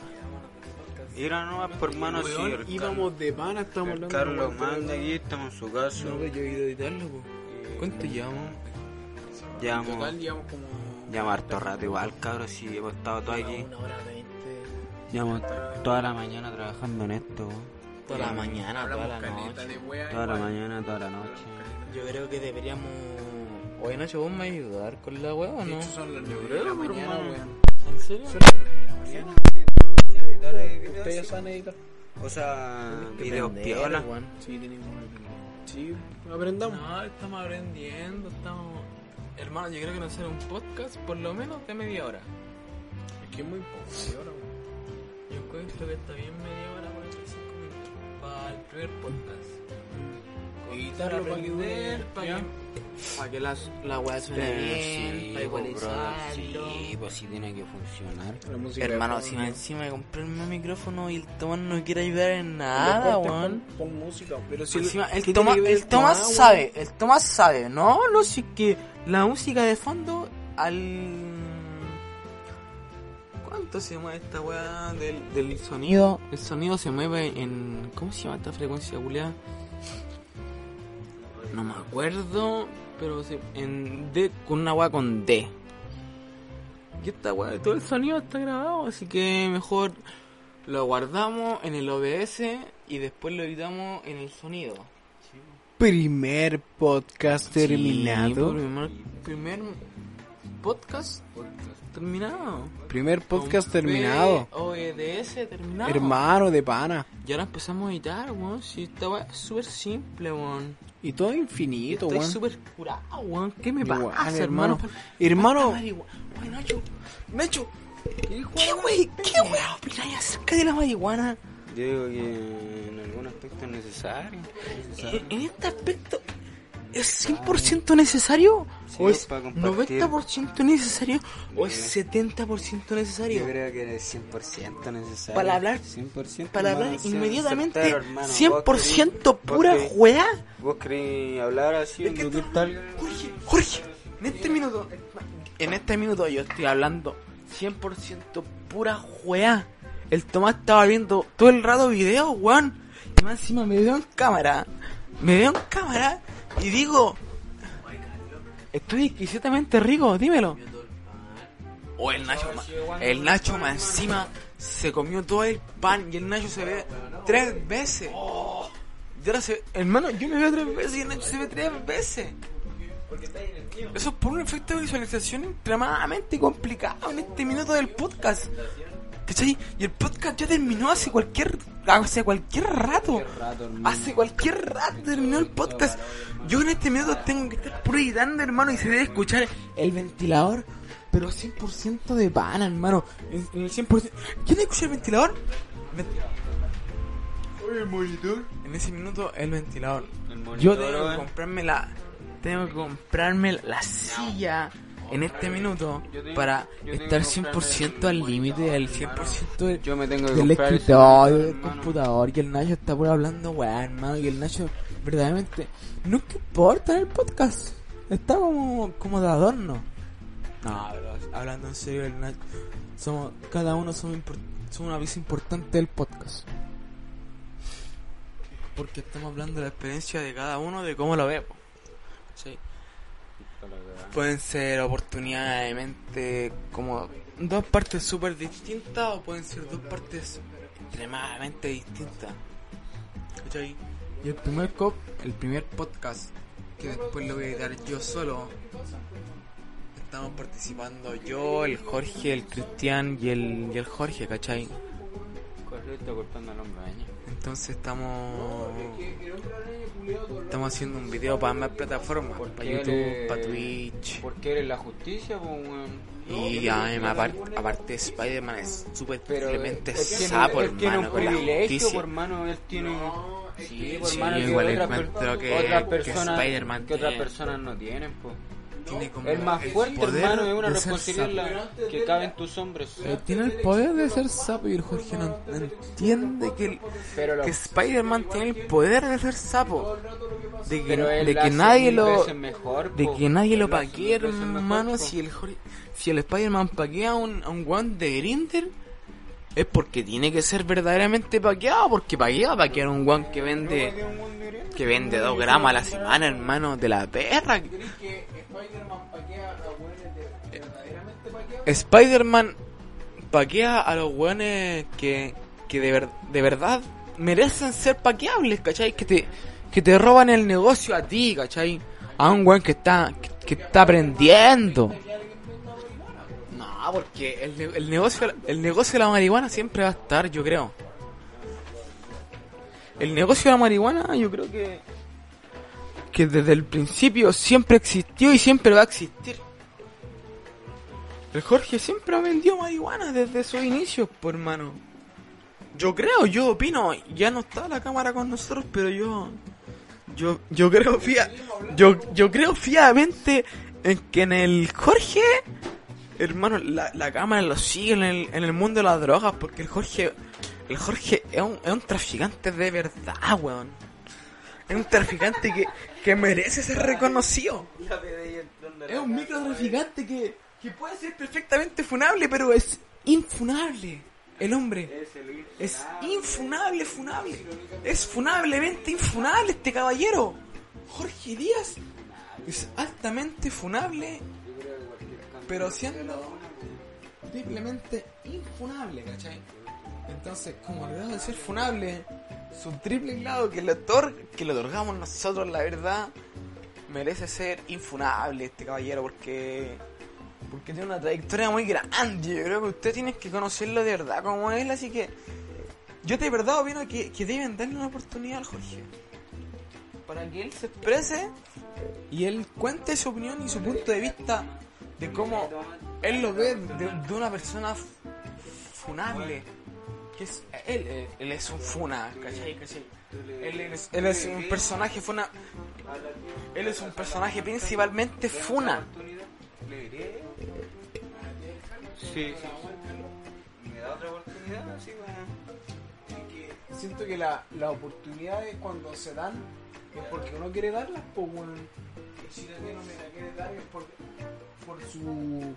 Ir a nomás por mano sí. Weón, el íbamos de pana, estamos Carlos- hablando. Carlos manda aquí, estamos en su casa. No, yo he ido a editarlo, po. ¿Cuánto llevamos? En Llevamos, total llevamos como. llevamos harto rato igual, cabros, sí, hemos estado todos aquí. Una hora veinte. Llevamos toda la mañana trabajando en esto. Toda la mañana, toda la noche. Toda la mañana, toda la noche. Yo creo que deberíamos. Oye, Nacho, ¿vos me ayudar con la weá o De no? hecho, son las Yo 9 de creo, la mañana, weón. ¿En serio? Son las 9 de la mañana. Ustedes saben editar. O sea, videos piola. weón. Sí, tenemos. Sí, aprendamos. No, estamos aprendiendo, estamos... Hermano, yo creo que no será un podcast por lo menos de media hora. Es que es muy poco, sí, ahora, weón. Yo encuentro que está bien media hora, 45 minutos. Para el primer podcast. Editarlo para que dure. para ya. que, para que la, weá suene bien, Sí, para pues, igualizarlo. sí, pues sí tiene que funcionar. Hermano, si me encima de comprarme un micrófono y el Tomás no quiere ayudar en nada, weón. Pon, pon música, pero si Encima, ¿qué el, Tomás, el Tomás sabe, el Tomás sabe, no, no, sí que la música de fondo al... ¿Cuánto se mueve esta weá del, del sonido? El sonido se mueve en... ¿Cómo se llama esta frecuencia culiada? No me acuerdo, pero se, en D, con una weá con D. Y esta weá, todo el sonido está grabado, así que mejor lo guardamos en el OBS y después lo editamos en el sonido. Primer podcast Sí, terminado. primer, primer podcast terminado. Primer podcast Con terminado. OEDS terminado. Hermano de pana. Y ahora empezamos a editar, weón. Si esta weá es súper simple, weón. Y todo infinito, Estoy weón. súper curado, weón. ¿Qué me Igual, pasa, hermano. hermano? Hermano. Oye, Nacho. Nacho. ¿Qué wey? ¿Qué weá opináis acerca de la marihuana? Yo digo que en algún aspecto es necesario. En, en este aspecto, ¿es 100% necesario? Sí, ¿O es para compartir. 90% necesario? ¿O es 70% Yo necesario? creo que es 100% necesario. Para hablar- 100%. Para hablar hermano, inmediatamente, soltero, hermano. 100% Vos pura weá. Vos querés hablar así, que ¿qué tal? Jorge, Jorge, en este minuto, en este minuto yo estoy hablando 100% pura weá. El Tomás estaba viendo todo el rato videos, weón. Y más encima me veo en cámara. Me veo en cámara y digo... Estoy exquisitamente rico, dímelo. O el Nacho, el Nacho más encima se comió todo el pan y el Nacho se ve tres veces. Y ahora se, hermano, yo me veo tres veces y el Nacho se ve tres veces. Eso es por un efecto de visualización extremadamente complicado en este minuto del podcast. ¿Cachai? Y el podcast ya terminó hace cualquier hace cualquier rato. Hace cualquier rato terminó el podcast. Yo en este minuto tengo que estar puro editando, hermano, y se debe escuchar el ventilador. Pero 100% de pana, hermano. En el 100%. ¿Quién escucha el ventilador? Oye, el monitor. En ese minuto, el ventilador. El monitor, Yo tengo que weón. comprarme la. Tengo que comprarme la silla en este minuto para estar que comprarme 100% al límite, al 100% del, Yo me tengo que del escritorio, del computador. Y el Nacho está por hablando, weá, hermano. Y el Nacho, verdaderamente, no importa en el podcast. Está como, como de adorno. No, pero hablando en serio, el Nacho, somos, cada uno somos, somos una pieza importante del podcast. Porque estamos hablando de la experiencia de cada uno, de cómo lo ve. Po. Sí. Pueden ser oportunidades de mente como dos partes súper distintas o pueden ser dos partes extremadamente distintas. ¿Cachai? Y el primer cop, el primer podcast, que después lo voy a editar yo solo, estamos participando yo, el Jorge, el Cristian y el, y el Jorge, ¿cachai? Está cortando el hombro, ¿eh? Entonces estamos estamos haciendo un video para más plataformas, para YouTube, eres- para Twitch. Porque eres la justicia, pues. Y además, aparte, aparte Spider-Man es súper tiene, sapo, él tiene un privilegio, por hermano, él tiene... Sí, por Sí, hermano, igual encuentro que- otras que Spider-Man que otras personas no tienen, pues. Tiene como El más fuerte, poder hermano, es una responsabilidad que cabe en tus hombros. Eh, tiene el poder de ser sapo y el Jorge no, entiende que, el- Pero que Spider-Man tiene el poder de ser sapo. De que, de nadie lo mejor, de que nadie lo paquee, mejor, hermano, si el Jorge- si el Spider-Man paquea a un, a un guan de Grinder, es porque tiene que ser verdaderamente paqueado, porque paqueado, paquear un guan que vende que vende dos gramos a la semana, hermano, de la perra. Spider-Man paquea a los weones que, que de, ver- de verdad merecen ser paqueables, ¿cachai? Que te, que te roban el negocio a ti, ¿cachai? A un weón que está, que, que está aprendiendo. No, porque el, el negocio, el negocio de la marihuana siempre va a estar, yo creo. El negocio de la marihuana, yo creo que, que desde el principio siempre existió y siempre va a existir. El Jorge siempre ha vendido marihuana desde sus inicios, por hermano. Yo creo, yo opino, ya no está la cámara con nosotros, pero yo yo yo creo fia, yo yo creo fiadamente en que en el Jorge, hermano, la, la cámara lo sigue en el, en el mundo de las drogas, porque el Jorge el Jorge es un, es un traficante de verdad, weón. Es un traficante que, que merece ser reconocido. Es un microtraficante que, que puede ser perfectamente funable, pero es infunable. El hombre es infunable, funable. Es funablemente infunable este caballero. Jorge Díaz es altamente funable, pero siendo triplemente infunable, ¿cachai? Entonces, como al grado de ser funable, su triple grado que le, otor que le otorgamos nosotros, la verdad, merece ser infunable este caballero porque porque tiene una trayectoria muy grande. Yo creo que usted tiene que conocerlo de verdad como él, así que yo de verdad opino que, que deben darle una oportunidad al Jorge. Para que él se exprese y él cuente su opinión y su punto de vista de cómo él lo ve de, una persona funable. Que es, él, él, él es un funa, ¿cachai? ¿cachai? Él, es, él es un personaje funa. Él es un personaje principalmente funa. Sí. ¿Me da otra oportunidad? Sí, bueno. Siento que la, las oportunidades cuando se dan es porque uno quiere darlas, pues. Y si la no me la quiere dar es por, por su,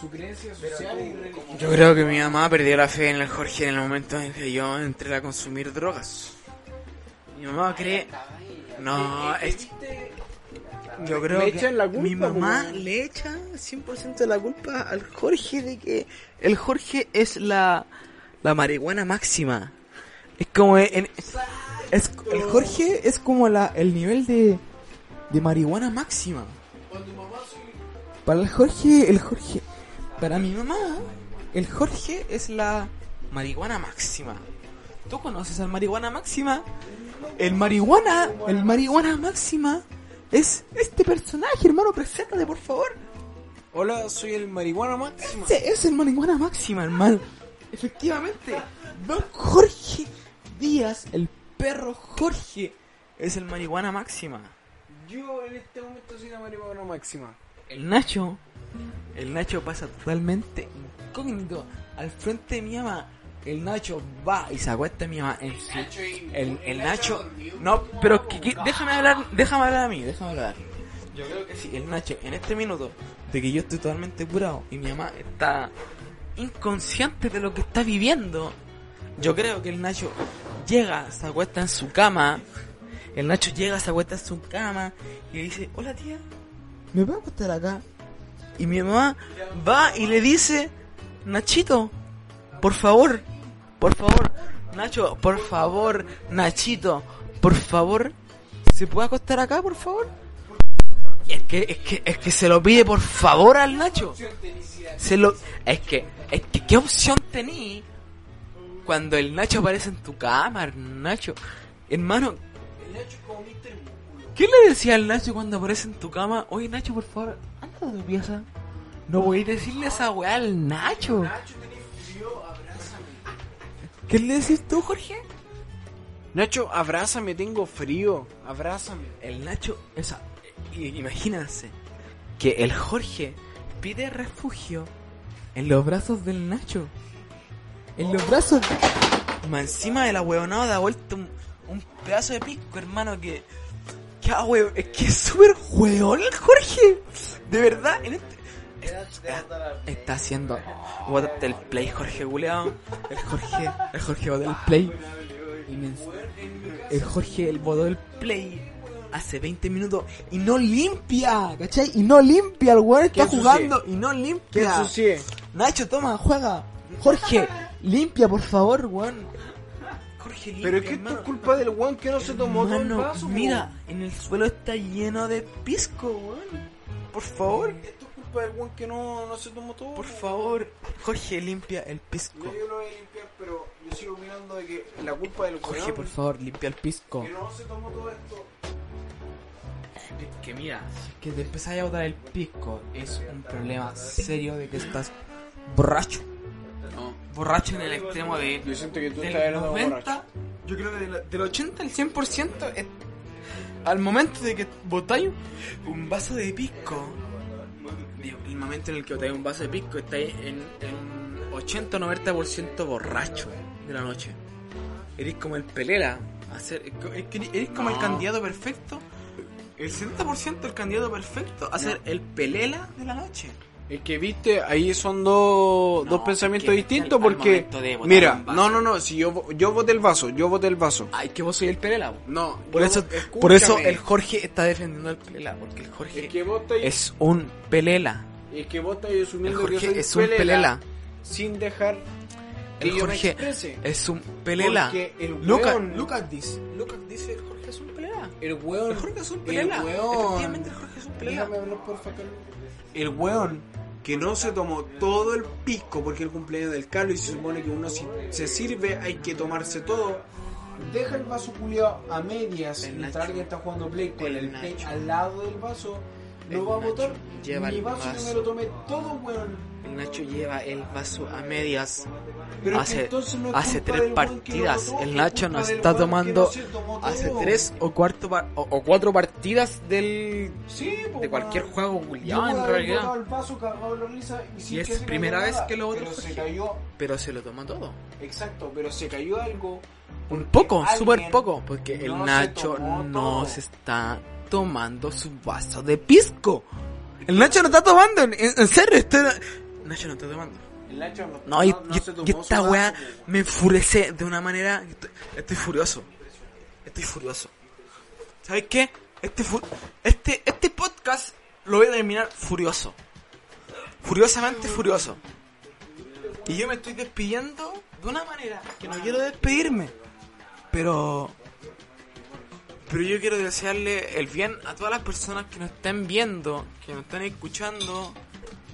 su creencia social y religiosa. Yo creo que mi mamá perdió la fe en el Jorge en el momento en que yo entré a consumir drogas. Mi mamá cree... No, es... Yo creo Le que echan la culpa, mi mamá le echa 100% de la culpa al Jorge de que el Jorge es la, la marihuana máxima. Es como en, es, el Jorge es como la, el nivel de, de marihuana máxima. Para el Jorge, el Jorge, para mi mamá, el Jorge es la marihuana máxima. ¿Tú conoces al marihuana máxima? El marihuana, el marihuana máxima es este personaje, hermano, preséntate por favor. Hola, soy el marihuana máximo. Ese es el marihuana máxima, hermano. Efectivamente, Don Jorge Díaz, el perro Jorge, es el marihuana máxima. Yo en este momento soy la marihuana máxima. El Nacho, el Nacho pasa totalmente incógnito al frente de mi mamá. El Nacho va y se acuesta a mi mamá el Nacho... No, pero que- que- déjame hablar, déjame hablar a mí, déjame hablar. Yo creo que sí, el Nacho, en este minuto de que yo estoy totalmente curado y mi mamá está inconsciente de lo que está viviendo, yo creo que el Nacho llega, se acuesta en su cama, el Nacho llega, se acuesta en su cama y le dice, hola tía, ¿me puedo acostar acá? Y mi mamá va y le dice, Nachito, por favor, por favor, Nacho, por favor, Nachito, por favor, ¿se puede acostar acá, por favor? Y es que, es que, es que se lo pide por favor al Nacho. Se lo, es que, es que, ¿qué opción tení cuando el Nacho aparece en tu cama, Nacho? Hermano, ¿qué le decía al Nacho cuando aparece en tu cama? Oye, Nacho, por favor, anda a tu pieza. No voy a decirle esa weá al Nacho. ¿Qué le decís tú, Jorge? Nacho, abrázame, tengo frío. Abrázame. El Nacho, esa, imagínense que el Jorge pide refugio en los brazos del Nacho. En los brazos. Más encima de la huevonada da vuelta un, un pedazo de pisco, hermano, que. Hue- es que es súper el Jorge. De verdad, en este. Está haciendo. Bótate el play, Jorge Guleado. El Jorge. El Jorge botó el play. El Jorge, el botó el play. Hace 20 minutos y no limpia, ¿cachai? Y no limpia, el weón está jugando y no ¿Qué limpia. Nacho, toma, juega. Jorge, limpia, por favor, weón. Pero es que esto es culpa del weón que no se tomó todo el vaso. po. mira, en el suelo está lleno de pisco, weón. Por favor, Esto es culpa del weón que no, no se tomó todo. por po. favor. Jorge, limpia el pisco. Yo, yo lo voy a limpiar, pero yo sigo mirando de que la culpa del Jorge, weón por favor, limpia el pisco. que no se tomó todo esto. Es que mira, si es que te empezás a botar el pisco, es un problema serio de que estás borracho. No. Borracho en el extremo de. Yo siento que tú del estás hablando 90, borracho. yo creo que del, del 80 al 100% es, al momento de que botáis un vaso de pisco, digo, el momento en el que botáis un vaso de pisco, estáis en, en 80 o 90% borracho de la noche. Eres como el pelela, hacer, eres como el candidato perfecto, el 70% el candidato perfecto a ser el pelela de la noche. Es que viste, ahí son dos, No, dos pensamientos distintos al- porque. Mira, no, no, no, si yo, yo voté el vaso, yo voté el vaso. Ay, que vos soy el pelela. bo. No, Por eso, escúchame. por eso el Jorge está defendiendo al Pelela, porque el Jorge Es que vos estáis- es un Pelela. Es que vos estás El asumiendo que yo Jorge soy es un Pelela. sin dejar que El yo Jorge es un Pelela. El at this. Look at this, el Jorge es un Pelela. El weón. El Jorge es un el Pelela. weón- Efectivamente, el Jorge es un Pelela. Déjame hablar, porfa, Carlos. El weón que no se tomó todo el pisco porque el cumpleaños del Carlos y se supone que uno si se sirve hay que tomarse todo. Deja el vaso culiado a medias El mientras Nacho. alguien está jugando play con El el, play al lado del vaso. El No va a botar lleva mi vaso, vaso. me lo tomé todo, weón. El Nacho lleva el vaso a medias. Pero hace no tres no partidas. el Nacho del está tomando no hace tres o, cuarto o, o cuatro partidas del Sí, po, de cualquier juego puedo en realidad. vaso risa y, Y es que primera vez nada, que lo bota pero se cayó Pero se lo tomó todo. exacto pero se cayó algo Un poco, súper poco, porque no el Nacho no todo. se está tomando su vaso de pisco. El Nacho no está tomando, en, en serio, está... Nacho no está tomando. El no, No, y, no- y- se tomó y esta weá me enfurece de una manera... Estoy, estoy furioso. Estoy furioso. ¿Sabes qué? Este, fu- este, este podcast lo voy a terminar furioso. Furiosamente furioso. Y yo me estoy despidiendo de una manera que no quiero despedirme. Pero... Pero yo quiero desearle el bien a todas las personas que nos estén viendo, que nos están escuchando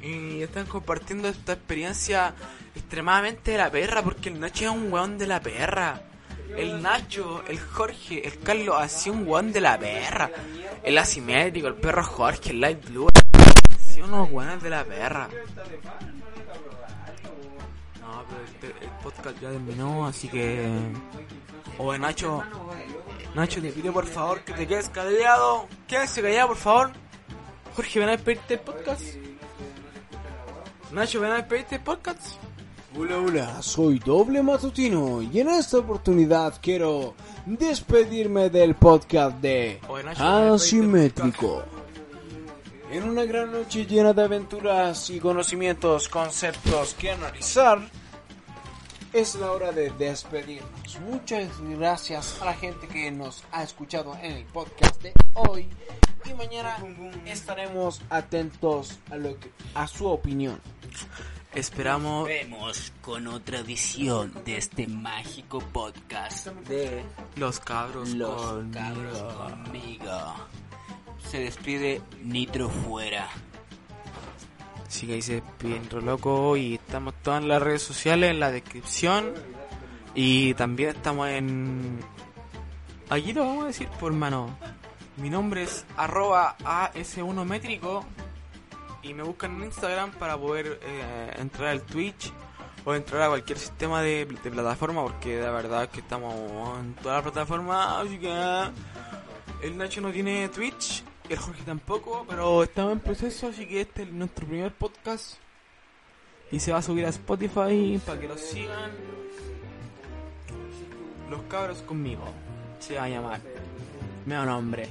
y están compartiendo esta experiencia extremadamente de la perra, porque el Nacho es un weón de la perra. El Nacho, el Jorge, el Carlos sido un weón de la perra. El asimétrico, el perro Jorge, el Light Blue. Sido unos weones de la perra. No, pero este- el podcast ya terminó, así que... Oye, Nacho, Nacho, te pido por favor que te quedes callado. Quédese callado, por favor. Jorge, ven a despedirte del podcast. Nacho, ven a despedirte del podcast. Hola, hola, soy Doble Matutino y en esta oportunidad quiero despedirme del podcast de Asimétrico. En una gran noche llena de aventuras y conocimientos, conceptos que analizar, es la hora de despedirnos. Muchas gracias a la gente que nos ha escuchado en el podcast de hoy y mañana estaremos atentos a lo que a su opinión. Esperamos Vemos con otra edición de este mágico podcast de los cabros Los conmigo. Cabros conmigo. Se despide Nitro fuera. Así que ahí despide Intro Loco y estamos todas en las redes sociales, en la descripción. Y también estamos en... Aquí lo vamos a decir por mano. Mi nombre es arroba AS1métrico y me buscan en Instagram para poder eh, entrar al Twitch o entrar a cualquier sistema de, plataforma porque de verdad es que estamos en toda la plataforma así que el Nacho no tiene Twitch el Jorge tampoco, pero estamos en proceso, así que este es nuestro primer podcast. Y se va a subir a Spotify para que lo sigan. Los cabros conmigo. Se va a llamar. Me da nombre.